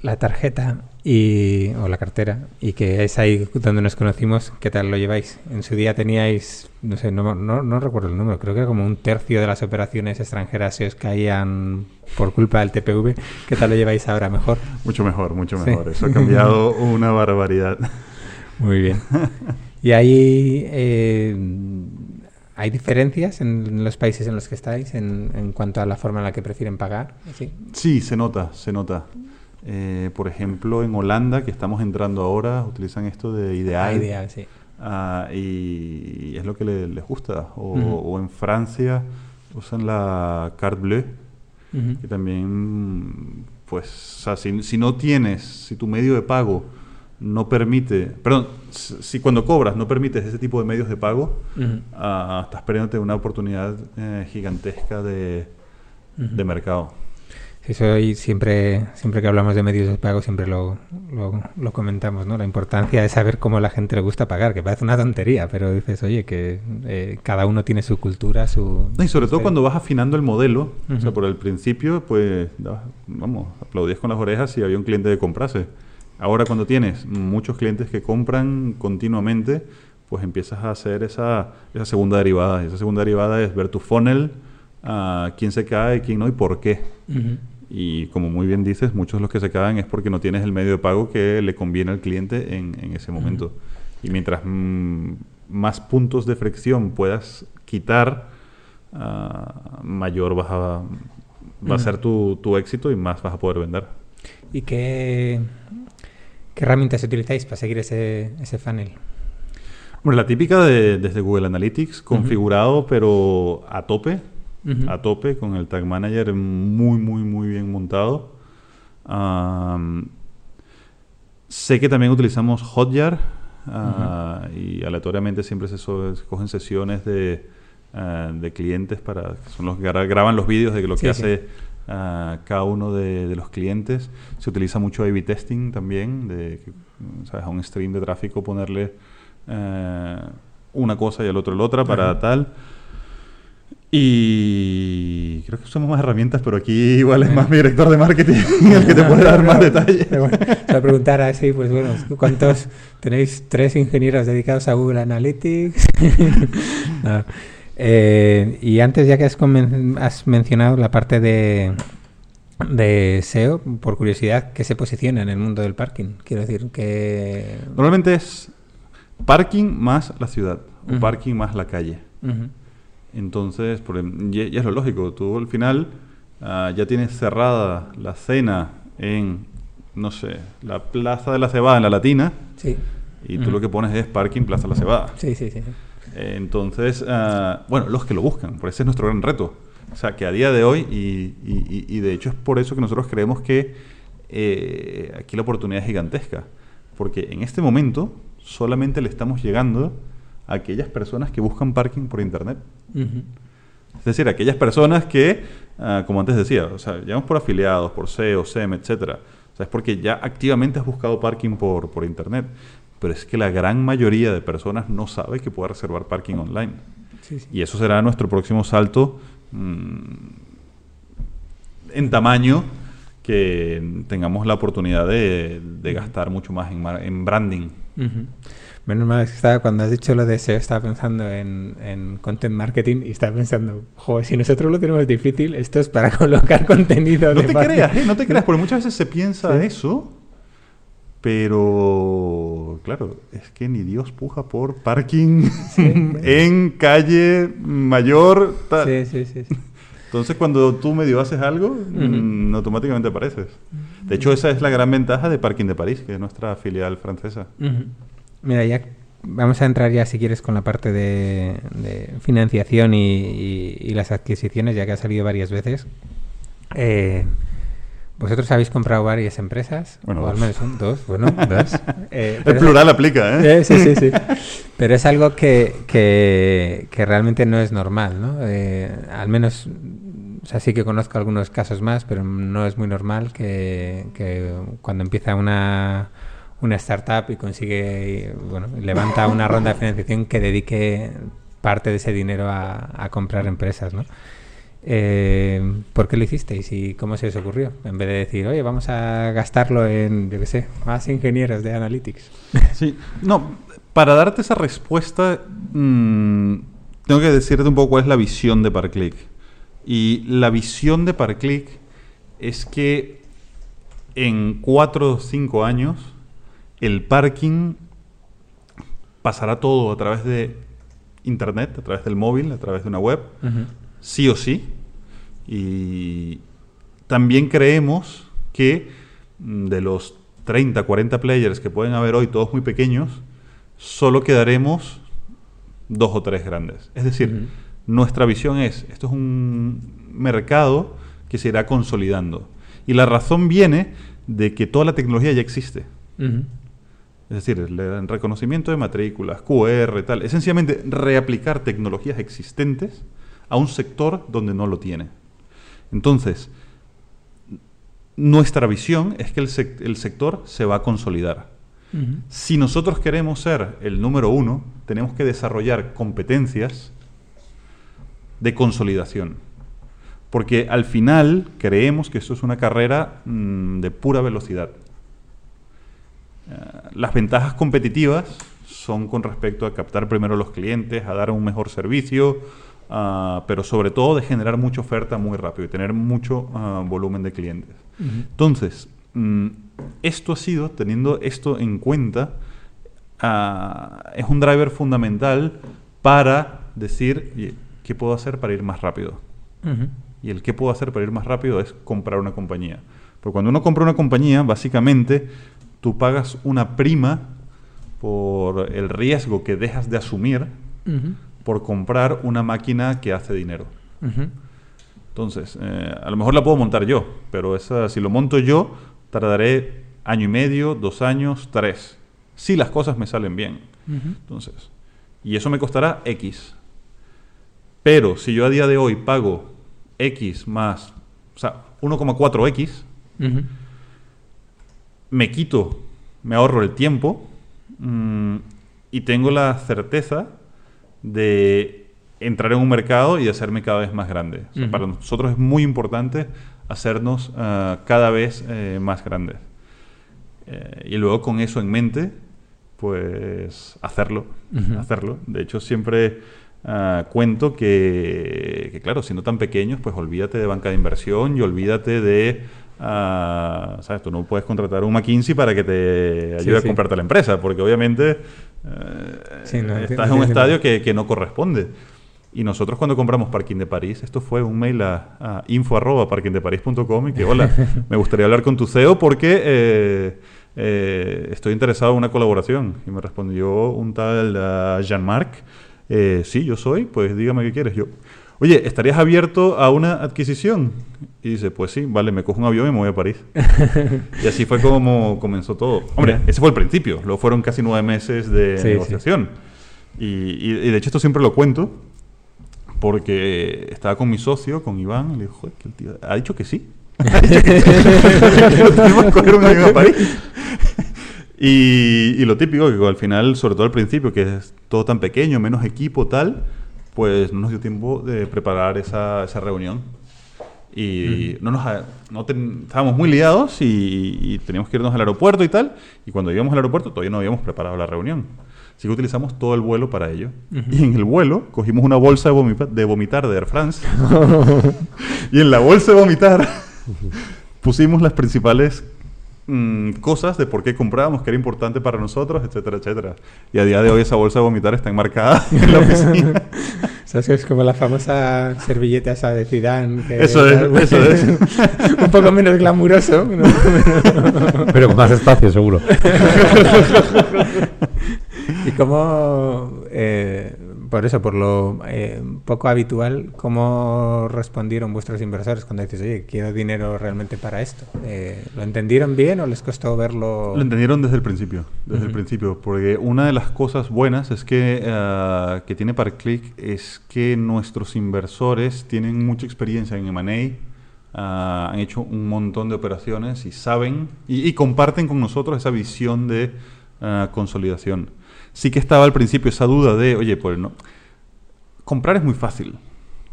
la tarjeta y, o la cartera y que es ahí donde nos conocimos, ¿qué tal lo lleváis? En su día teníais, no sé, no, no, no recuerdo el número, creo que era como un tercio de las operaciones extranjeras se os caían por culpa del TPV. ¿Qué tal lo lleváis ahora? ¿Mejor? Mucho mejor, mucho Sí. mejor. Eso ha cambiado una barbaridad. Muy bien. ¿Y hay, eh, hay diferencias en los países en los que estáis en, en cuanto a la forma en la que prefieren pagar? ¿Sí? Sí, se nota, se nota. Eh, por ejemplo, en Holanda, que estamos entrando ahora, utilizan esto de ideal. Ah, ideal, sí. Ah, y es lo que le- les gusta. O, en Francia usan la carte bleue, Ujú. que también, pues, o sea, si, si no tienes, si tu medio de pago no permite, perdón, si cuando cobras no permites ese tipo de medios de pago, Ujú. ah, estás perdiéndote una oportunidad eh, gigantesca de mercado. Eso hoy siempre, siempre que hablamos de medios de pago siempre lo, lo, lo comentamos, ¿no? La importancia de saber cómo a la gente le gusta pagar, que parece una tontería, pero dices, oye, que eh, cada uno tiene su cultura, su... Y sobre todo cuando vas afinando el modelo, o sea, por el principio, pues, da- vamos, aplaudías con las orejas si había un cliente que comprase. Ahora cuando tienes muchos clientes que compran continuamente, pues empiezas a hacer esa, esa segunda derivada. Y esa segunda derivada es ver tu funnel, a quién se cae, quién no y por qué. Ujú. Y como muy bien dices, muchos de los que se caen es porque no tienes el medio de pago que le conviene al cliente en, en ese momento. Y mientras mm, más puntos de fricción puedas quitar, ah, mayor vas a, va a ser tu, tu éxito y más vas a poder vender. ¿Y qué, qué herramientas utilizáis para seguir ese, ese funnel? Bueno, la típica de, desde Google Analytics, configurado pero a tope, A tope, con el Tag Manager muy, muy, muy bien montado. Am, sé que también utilizamos Hotjar ah, y aleatoriamente siempre se, cogen sesiones de, ah, de clientes para que son los que gra- graban los vídeos de lo que Sí, hace ah, cada uno de, de los clientes. Se utiliza mucho A/B testing también, de que, ¿sabes? a un stream de tráfico ponerle una cosa y al otro la otra para Ajá. tal. Y creo que usamos más herramientas, pero aquí igual es más mi director de marketing el que te puede dar más detalles. Pero bueno, te voy a preguntar así, pues bueno, ¿cuántos tenéis? Tres ingenieros dedicados a Google Analytics. No. Eh, y antes, ya que has, mencionado la parte de, de SEO, por curiosidad, ¿qué se posiciona en el mundo del parking? Quiero decir que... Normalmente es parking más la ciudad, o Ujú. parking más la calle. Ujú. Entonces, por em- ya, ya es lo lógico, tú al final ah, ya tienes cerrada la cena en, no sé, la Plaza de la Cebada en la Latina, Sí. y tú lo que pones es parking Plaza de la Cebada. Sí, sí, sí. Entonces, ah, bueno, los que lo buscan, por ese es nuestro gran reto. O sea, que a día de hoy, y, y- y- y de hecho es por eso que nosotros creemos que eh, aquí la oportunidad es gigantesca. Porque en este momento solamente le estamos llegando aquellas personas que buscan parking por Internet. Es decir, aquellas personas que, ah, como antes decía, o sea, llamamos por afiliados, por SEO, SEM, etcétera. O sea, es porque ya activamente has buscado parking por, por internet. Pero es que la gran mayoría de personas no sabe que puede reservar parking online. Sí, sí. Y eso será nuestro próximo salto mm, en tamaño que tengamos la oportunidad de, de gastar mucho más en, en branding. Ujú. Menos mal que estaba, cuando has dicho lo de SEO, estaba pensando en, en content marketing y estaba pensando, joder, si nosotros lo tenemos difícil, esto es para colocar contenido No de te parte- creas, ¿eh? no te creas, porque muchas veces se piensa Sí. eso, pero claro, es que ni Dios puja por parking en calle mayor. tal. Sí, sí, sí. sí. Entonces, cuando tú medio haces algo, mm, automáticamente apareces. De hecho, esa es la gran ventaja de Parking de París, que es nuestra filial francesa. Ujú. Mira, ya vamos a entrar ya, si quieres, con la parte de, de financiación y, y- y las adquisiciones, ya que ha salido varias veces. Eh, vosotros habéis comprado varias empresas, Bueno, o al menos un, dos, bueno, dos. Eh, El es- plural aplica, ¿eh? Eh, sí, sí, sí. Pero es algo que, que, que realmente no es normal, ¿no? Eh, al menos, o sea, sí que conozco algunos casos más, pero no es muy normal que, que cuando empieza una, una startup y consigue, bueno, levanta una ronda de financiación que dedique parte de ese dinero a, comprar empresas, ¿no? Eh, ¿Por qué lo hicisteis y cómo se os ocurrió? En vez de decir, oye, vamos a gastarlo en, yo qué sé, más ingenieros de analytics. Sí, no, para darte esa respuesta, mm, tengo que decirte un poco cuál es la visión de Parclick. Y la visión de Parclick es que en cuatro o cinco años el parking pasará todo a través de internet, a través del móvil, a través de una web, sí o sí. Y también creemos que mm, de los 30, 40 players que pueden haber hoy, todos muy pequeños, solo quedaremos dos o tres grandes. Es decir, nuestra visión es, esto es un mercado que se irá consolidando. Y la razón viene de que toda la tecnología ya existe. Es decir, el el reconocimiento de matrículas, QR, tal. Es sencillamente reaplicar tecnologías existentes a un sector donde no lo tiene. Entonces, nuestra visión es que el, sec- el sector se va a consolidar. Si nosotros queremos ser el número uno, tenemos que desarrollar competencias de consolidación. Porque al final creemos que esto es una carrera mm, de pura velocidad. Eh, las ventajas competitivas son con respecto a captar primero los clientes, a dar un mejor servicio, ah, pero sobre todo de generar mucha oferta muy rápido y tener mucho ah, volumen de clientes. Entonces, mm, esto ha sido, teniendo esto en cuenta, ah, es un driver fundamental para decir, "Oye, ¿qué puedo hacer para ir más rápido? Y el qué puedo hacer para ir más rápido es comprar una compañía. Porque cuando uno compra una compañía, básicamente tú pagas una prima por el riesgo que dejas de asumir por comprar una máquina que hace dinero. Entonces, eh, a lo mejor la puedo montar yo, pero esa, si lo monto yo, tardaré año y medio, dos años, tres. Si las cosas me salen bien. Entonces, y eso me costará X. Pero si yo a día de hoy pago X más, o sea, 1,4X, Ujú. Me quito, me ahorro el tiempo mm, y tengo la certeza de entrar en un mercado y hacerme cada vez más grande. O sea, Ujú. Para nosotros es muy importante hacernos ah, cada vez eh, más grandes. Eh, y luego con eso en mente, pues hacerlo, hacerlo. De hecho, siempre ah, cuento que, que, claro, siendo tan pequeños, pues olvídate de banca de inversión y olvídate de, ah, ¿sabes? Tú no puedes contratar un McKinsey para que te ayude Sí, a sí. comprarte la empresa, porque obviamente eh, Sí, no, estás en un estadio que, que no corresponde. Y nosotros cuando compramos Parking de París, esto fue un mail a, a info arroba parkingdeparis.com y que hola, me gustaría hablar con tu CEO porque eh, eh, estoy interesado en una colaboración. Y me respondió un tal ah, Jean-Marc, eh, sí, yo soy, pues dígame qué quieres. Yo, oye, ¿estarías abierto a una adquisición? Y dice, pues sí, vale, me cojo un avión y me voy a París. y así fue como comenzó todo. Hombre, ese fue el principio, luego fueron casi nueve meses de Sí, sí. negociación. Y, y- y de hecho esto siempre lo cuento porque estaba con mi socio, con Iván, y le dijo, "Joder, que el tío ha dicho que sí. Que coger un avión a París. Y, y lo típico, que al final, sobre todo al principio, que es todo tan pequeño, menos equipo, tal, pues no nos dio tiempo de preparar esa, esa reunión. Y no nos, no ten- estábamos muy liados y, y teníamos que irnos al aeropuerto y tal. Y cuando íbamos al aeropuerto todavía no habíamos preparado la reunión. Así que utilizamos todo el vuelo para ello. Y en el vuelo cogimos una bolsa de, de vomitar de Air France. y en la bolsa de vomitar pusimos las principales mm, cosas de por qué comprábamos, que era importante para nosotros, etcétera, etcétera. Y a día de hoy esa bolsa de vomitar está enmarcada en la oficina. ¿Sabes que es como la famosa servilleta esa de Zidane? que- Eso es, eso es. Un poco menos glamuroso. ¿no? Pero con más espacio, seguro. y cómo, eh, por eso, por lo eh, poco habitual, ¿cómo respondieron vuestros inversores cuando dices, oye, quiero dinero realmente para esto? Eh, ¿Lo entendieron bien o les costó verlo? Lo entendieron desde el principio, desde el principio, porque una de las cosas buenas es que, ah, que tiene Parclick es que nuestros inversores tienen mucha experiencia en M&A, ah, han hecho un montón de operaciones y saben y, y comparten con nosotros esa visión de ah, consolidación. Sí que estaba al principio esa duda de, oye, pues no, comprar es muy fácil,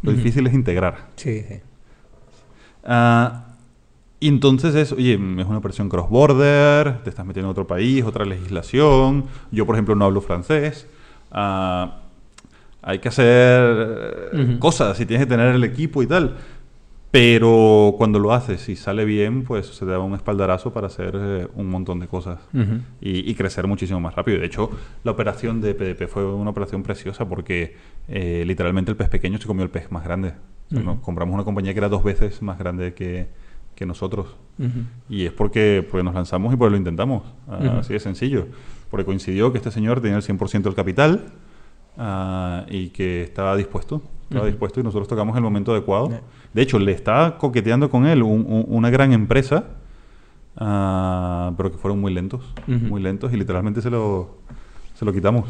lo difícil es integrar. Sí, sí. Ah, y entonces es, oye, es una operación cross-border, te estás metiendo en otro país, otra legislación. Yo, por ejemplo, no hablo francés. Ah, hay que hacer eh, cosas y tienes que tener el equipo y tal. Pero cuando lo haces y sale bien, pues se te da un espaldarazo para hacer eh, un montón de cosas Ujú. y, y crecer muchísimo más rápido. De hecho, la operación de PDP fue una operación preciosa porque eh, literalmente el pez pequeño se comió el pez más grande. O sea, Ujú. nos compramos una compañía que era dos veces más grande que, que nosotros. Ujú. Y es porque, porque nos lanzamos y porque lo intentamos. Así de sencillo. Porque coincidió que este señor tenía el 100% del capital ah, y que estaba dispuesto. Estaba dispuesto y nosotros tocamos el momento adecuado. De hecho, le estaba coqueteando con él un- un- una gran empresa, ah, pero que fueron muy lentos. Muy lentos y literalmente se lo, se lo quitamos.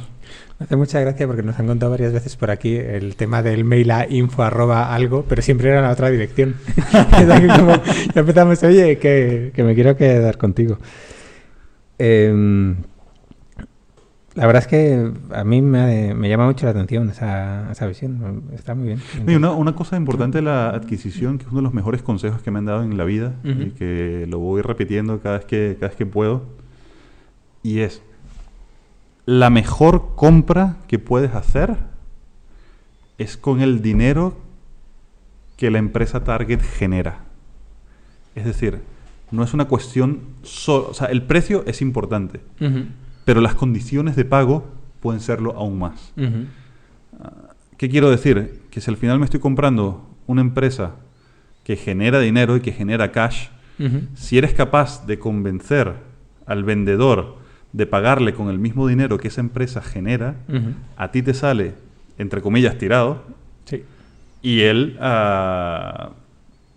Me hace mucha gracia porque nos han contado varias veces por aquí el tema del mail a info arroba algo, pero siempre era en la otra dirección. Como, ya empezamos, oye, que, que me quiero quedar contigo. Em, la verdad es que a mí me, me llama mucho la atención esa, esa visión. Está muy bien. Y una, una cosa importante de la adquisición, que es uno de los mejores consejos que me han dado en la vida y que lo voy repitiendo cada vez que, cada vez que puedo, y es, la mejor compra que puedes hacer es con el dinero que la empresa target genera. Es decir, no es una cuestión solo, o sea, el precio es importante, Ujú, pero las condiciones de pago pueden serlo aún más. ujú, ¿Qué quiero decir? Que si al final me estoy comprando una empresa que genera dinero y que genera cash, si eres capaz de convencer al vendedor de pagarle con el mismo dinero que esa empresa genera, a ti te sale, entre comillas, tirado Sí. y él ah,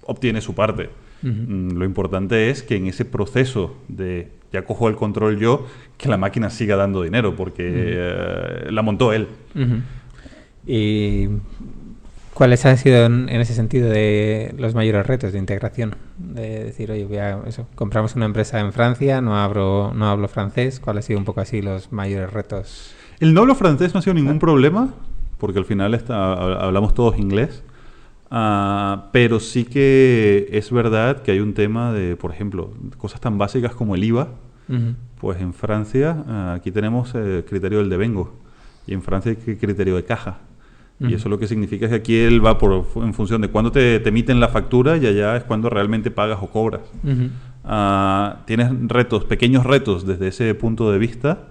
obtiene su parte. Mm, Lo importante es que en ese proceso de ya cojo el control yo, que la máquina siga dando dinero, porque eh, la montó él. ¿Y cuáles han sido en, en ese sentido de los mayores retos de integración? De decir, oye, voy a- eso, compramos una empresa en Francia, no hablo, no hablo francés. ¿Cuáles han sido un poco así los mayores retos? El no hablo francés no ha sido ningún problema, porque al final está- hab- hablamos todos inglés. Ah, pero sí que es verdad que hay un tema de, por ejemplo, cosas tan básicas como el IVA. Pues en Francia, ah, aquí tenemos el criterio del devengo y en Francia hay criterio de caja. Y eso lo que significa es que aquí él va por, en función de cuándo te, te emiten la factura y allá es cuando realmente pagas o cobras. Ah, tienes retos, pequeños retos desde ese punto de vista,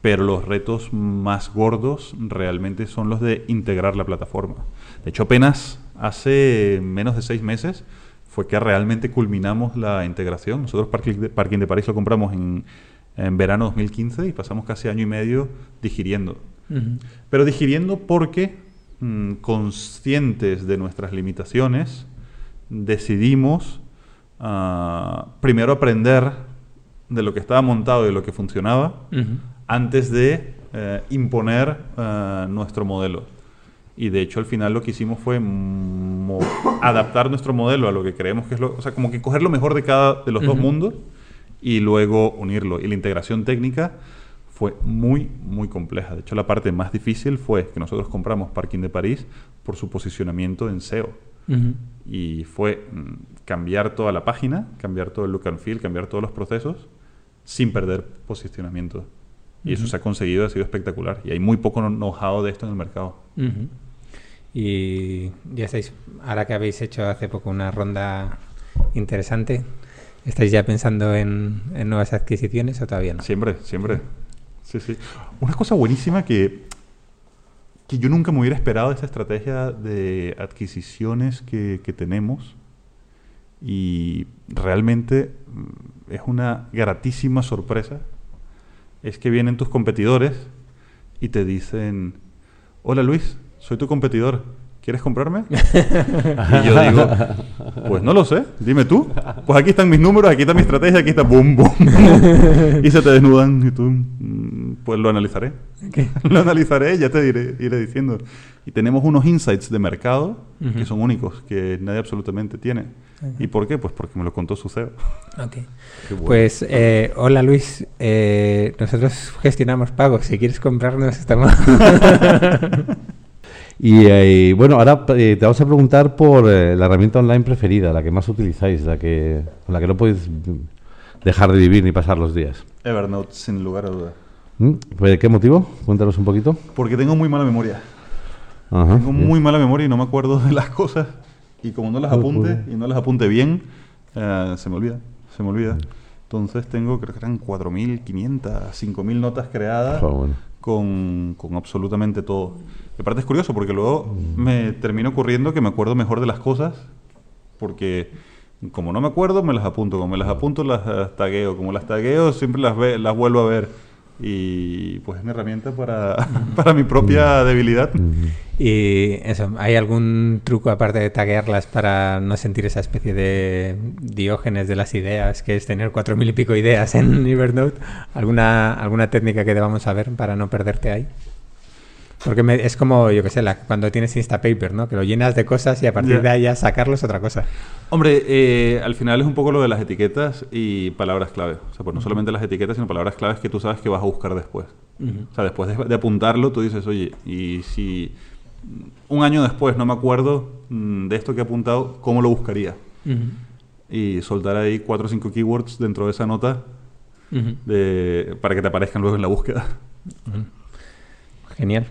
pero los retos más gordos realmente son los de integrar la plataforma. De hecho, apenas hace menos de seis meses fue que realmente culminamos la integración. Nosotros Parking de, Parking de París lo compramos en, en verano 2015 y pasamos casi año y medio digiriendo. Pero digiriendo porque, mm, conscientes de nuestras limitaciones, decidimos ah, primero aprender de lo que estaba montado y de lo que funcionaba antes de eh, imponer ah, nuestro modelo. Y de hecho al final lo que hicimos fue adaptar nuestro modelo a lo que creemos que es lo... O sea, como que coger lo mejor de cada de los dos Ujú. mundos y luego unirlo. Y la integración técnica fue muy, muy compleja. De hecho, la parte más difícil fue que nosotros compramos Parking de París por su posicionamiento en SEO. Ujú. Y fue mm, cambiar toda la página, cambiar todo el look and feel, cambiar todos los procesos sin perder posicionamiento. Y eso Ujú. se ha conseguido, ha sido espectacular. Y hay muy poco know-how de esto en el mercado. Y ya estáis, ahora que habéis hecho hace poco una ronda interesante, ¿estáis ya pensando en, en nuevas adquisiciones o todavía no? Siempre, siempre. Sí, sí. Una cosa buenísima que, que yo nunca me hubiera esperado de esta estrategia de adquisiciones que, que tenemos y realmente mm, es una gratísima sorpresa, es que vienen tus competidores y te dicen, hola Luis, soy tu competidor, ¿quieres comprarme? Y yo digo, pues no lo sé, dime tú. Pues aquí están mis números, aquí está mi estrategia, aquí está boom, boom. y se te desnudan y tú, mm, pues lo analizaré. lo analizaré, ya te diré, iré diciendo. Y tenemos unos insights de mercado Ujú. que son únicos, que nadie absolutamente tiene. ¿Y por qué? Pues porque me lo contó su CEO. Ok. Qué bueno. Pues, eh, hola Luis, eh, nosotros gestionamos pagos. Si quieres comprarnos, estamos. Y eh, bueno, ahora eh, te vamos a preguntar por eh, la herramienta online preferida, la que más utilizáis, la que, con la que no podéis mm, dejar de vivir ni pasar los días. Evernote, sin lugar a dudas. ¿Mm? ¿Por qué motivo? Cuéntanos un poquito. Porque tengo muy mala memoria. Ajá, Tengo bien. muy mala memoria y no me acuerdo de las cosas. Y como no las Oh, apunte y no las apunte bien, eh, se me olvida. Se me olvida. Entonces tengo, creo que eran 4.500, 5.000 notas creadas Joder, bueno. Con, con absolutamente todo. Y aparte es curioso porque luego me termina ocurriendo que me acuerdo mejor de las cosas porque como no me acuerdo me las apunto, como me las apunto las eh, tagueo, como las tagueo siempre las, ve- las vuelvo a ver y pues es una herramienta para, para mi propia debilidad. y eso, ¿hay algún truco aparte de taguearlas para no sentir esa especie de diógenes de las ideas, que es tener cuatro mil y pico ideas en Evernote? ¿Alguna, alguna técnica que debamos saber para no perderte ahí? Porque me- es como, yo qué sé, la- cuando tienes Instapaper, ¿no? Que lo llenas de cosas y a partir de ahí ya sacarlo es otra cosa. Hombre, eh, al final es un poco lo de las etiquetas y palabras clave. O sea, pues no solamente las etiquetas, sino palabras claves que tú sabes que vas a buscar después. O sea, después de, de apuntarlo, tú dices, oye, y si un año después no me acuerdo mm, de esto que he apuntado, ¿cómo lo buscaría? Y soltar ahí cuatro o cinco keywords dentro de esa nota de, para que te aparezcan luego en la búsqueda. Genial.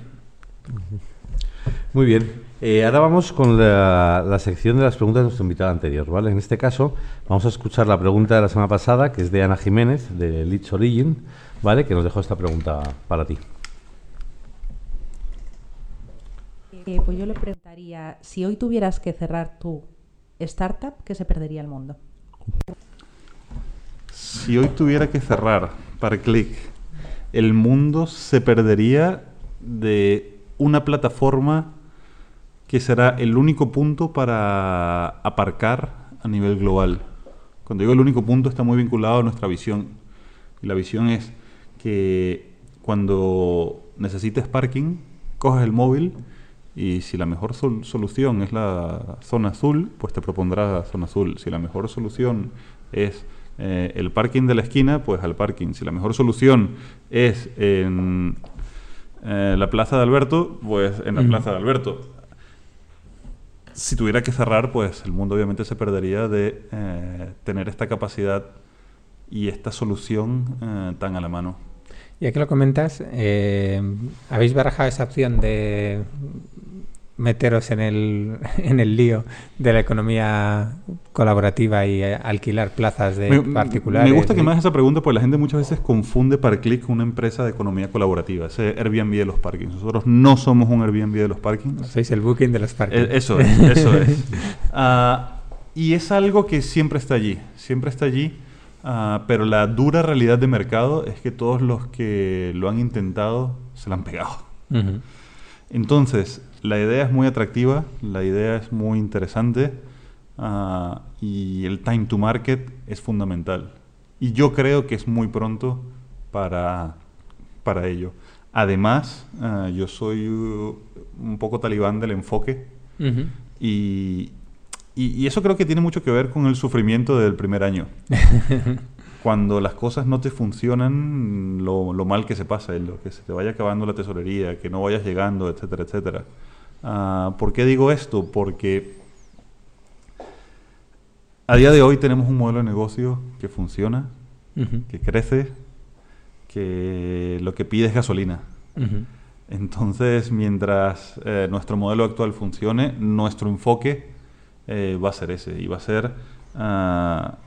Muy bien. Eh, ahora vamos con la, la sección de las preguntas de nuestro invitado anterior, ¿vale? En este caso, vamos a escuchar la pregunta de la semana pasada, que es de Ana Jiménez, de Leeds Origin, ¿vale? Que nos dejó esta pregunta para ti. Eh, pues yo le preguntaría, si hoy tuvieras que cerrar tu startup, ¿qué se perdería el mundo? Si hoy tuviera que cerrar para clic, el mundo se perdería de una plataforma que será el único punto para aparcar a nivel global. Cuando digo el único punto está muy vinculado a nuestra visión. Y la visión es que cuando necesites parking, coges el móvil y si la mejor sol- solución es la zona azul, pues te propondrá zona azul. Si la mejor solución es eh, el parking de la esquina, pues al parking. Si la mejor solución es en eh, la plaza de Alberto, pues en la plaza de Alberto. Si tuviera que cerrar, pues el mundo obviamente se perdería de eh, tener esta capacidad y esta solución eh, tan a la mano. Ya que lo comentas, ¿habéis barajado esa opción de meteros en el, en el lío de la economía colaborativa y eh, alquilar plazas de Me, particulares? me gusta que me hagas esa pregunta porque la gente muchas veces confunde Parclick con una empresa de economía colaborativa, ese Airbnb de los parkings. Nosotros no somos un Airbnb de los parkings. Sois el booking de los parques. Eh, Eso es, eso es. Ah, y es algo que siempre está allí, siempre está allí, ah, pero la dura realidad de mercado es que todos los que lo han intentado se la han pegado. Entonces, la idea es muy atractiva, la idea es muy interesante ah, y el time to market es fundamental. Y yo creo que es muy pronto para, para ello. Además, ah, yo soy uh, un poco talibán del enfoque Ujú. y, y- y eso creo que tiene mucho que ver con el sufrimiento del primer año. Cuando las cosas no te funcionan, lo, lo mal que se pasa, lo que se te vaya acabando la tesorería, que no vayas llegando, etcétera, etcétera. Ah, ¿Por qué digo esto? Porque a día de hoy tenemos un modelo de negocio que funciona, que crece, que lo que pide es gasolina. Entonces, mientras eh, nuestro modelo actual funcione, nuestro enfoque eh, va a ser ese y va a ser ah,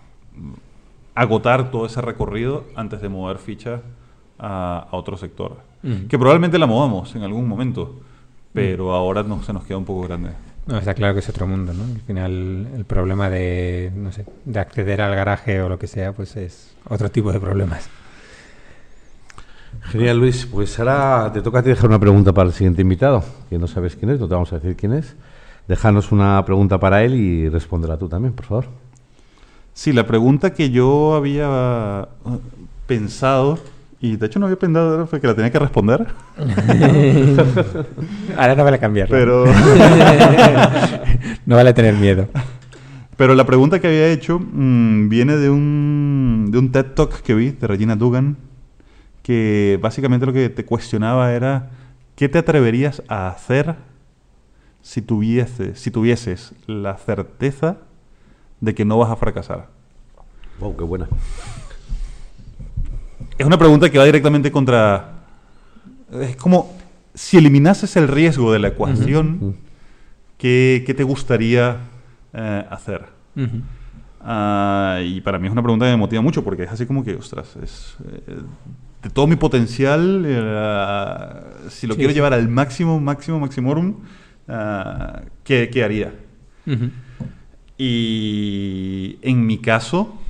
agotar todo ese recorrido antes de mover ficha a, a otro sector. Que probablemente la movamos en algún momento, pero ahora no, se nos queda un poco grande. No, está claro que es otro mundo, ¿no? Al final el problema de, no sé, de acceder al garaje o lo que sea, pues es otro tipo de problemas. Genial, Luis. Pues ahora te toca a ti dejar una pregunta para el siguiente invitado, que no sabes quién es, no te vamos a decir quién es. Déjanos una pregunta para él y respóndela tú también, por favor. Sí, la pregunta que yo había eh, pensado, y de hecho no había pensado, que la tenía que responder, Ahora no vale cambiarlo. pero... no vale tener miedo. Pero la pregunta que había hecho mm, viene de un, de un TED Talk que vi de Regina Dugan, que básicamente lo que te cuestionaba era, ¿qué te atreverías a hacer si, tuviese, si tuvieses la certeza de que no vas a fracasar? Wow, qué buena. Es una pregunta que va directamente contra... Es como si eliminases el riesgo de la ecuación, ¿qué, qué te gustaría eh, hacer? Ah, y para mí es una pregunta que me motiva mucho porque es así como que, ostras, es eh, de todo mi potencial, eh, si lo Sí, quiero sí. llevar al máximo, máximo, maximorum, ah, ¿qué, qué haría? Y en mi caso,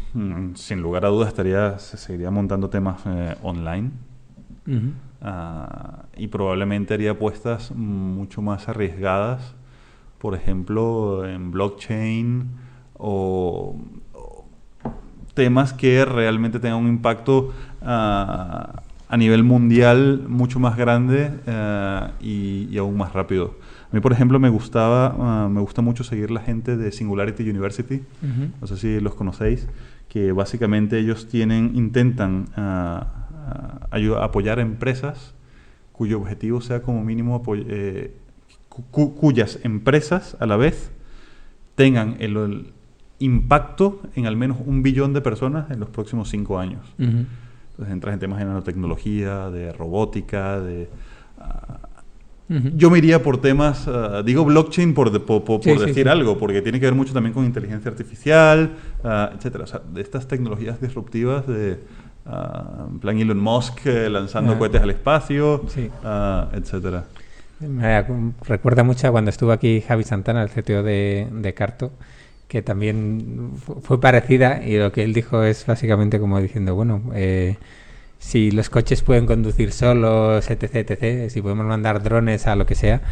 sin lugar a dudas, estaría, se seguiría montando temas eh, online. Ah, y probablemente haría apuestas mucho más arriesgadas, por ejemplo, en blockchain o, o temas que realmente tengan un impacto ah, a nivel mundial mucho más grande ah, y, y aún más rápido. A mí, por ejemplo, me gustaba, ah, me gusta mucho seguir la gente de Singularity University. No sé si los conocéis, que básicamente ellos tienen, intentan ah, ah, ayu- apoyar empresas cuyo objetivo sea como mínimo eh, cu- cu- cuyas empresas a la vez tengan el, el impacto en al menos un billón de personas en los próximos cinco años. Entonces entras en temas de nanotecnología, de robótica, de... yo me iría por temas, ah, digo blockchain por, de- po- po- por, Sí, sí, decir sí. algo, porque tiene que ver mucho también con inteligencia artificial, ah, etcétera. O sea, de estas tecnologías disruptivas de, ah, en plan Elon Musk eh, lanzando Ah. cohetes al espacio, Sí. etcétera. Me recuerda mucho a cuando estuvo aquí Javi Santana, el CTO de, de Carto, que también fu- fue parecida y lo que él dijo es básicamente como diciendo, bueno, eh, si los coches pueden conducir solos, etc., etc., si podemos mandar drones a lo que sea,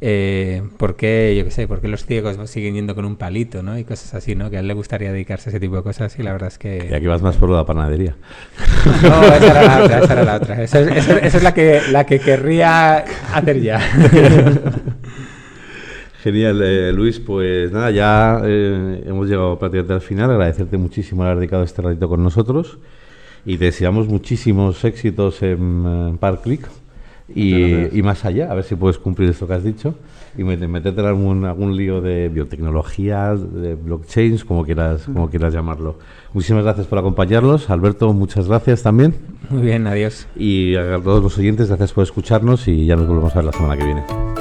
eh, ¿por qué, yo qué sé, por qué los ciegos siguen yendo con un palito, ¿no? Y cosas así, ¿no? Que a él le gustaría dedicarse a ese tipo de cosas y la verdad es que... Y aquí vas más por la panadería. No, esa era la otra, esa era la otra. Esa, es- esa- esa es la que, la que querría hacer ya. Genial, eh, Luis. Pues nada, ya eh, hemos llegado prácticamente al final. Agradecerte muchísimo haber dedicado este ratito con nosotros y deseamos muchísimos éxitos en, en ParkClick y, Muchas gracias. y más allá, a ver si puedes cumplir esto que has dicho y met- meterte en algún, algún lío de biotecnología, de blockchains, como quieras, como quieras llamarlo. Muchísimas gracias por acompañarnos. Alberto, muchas gracias también. Muy bien, adiós. Y a todos los oyentes, gracias por escucharnos y ya nos volvemos a ver la semana que viene.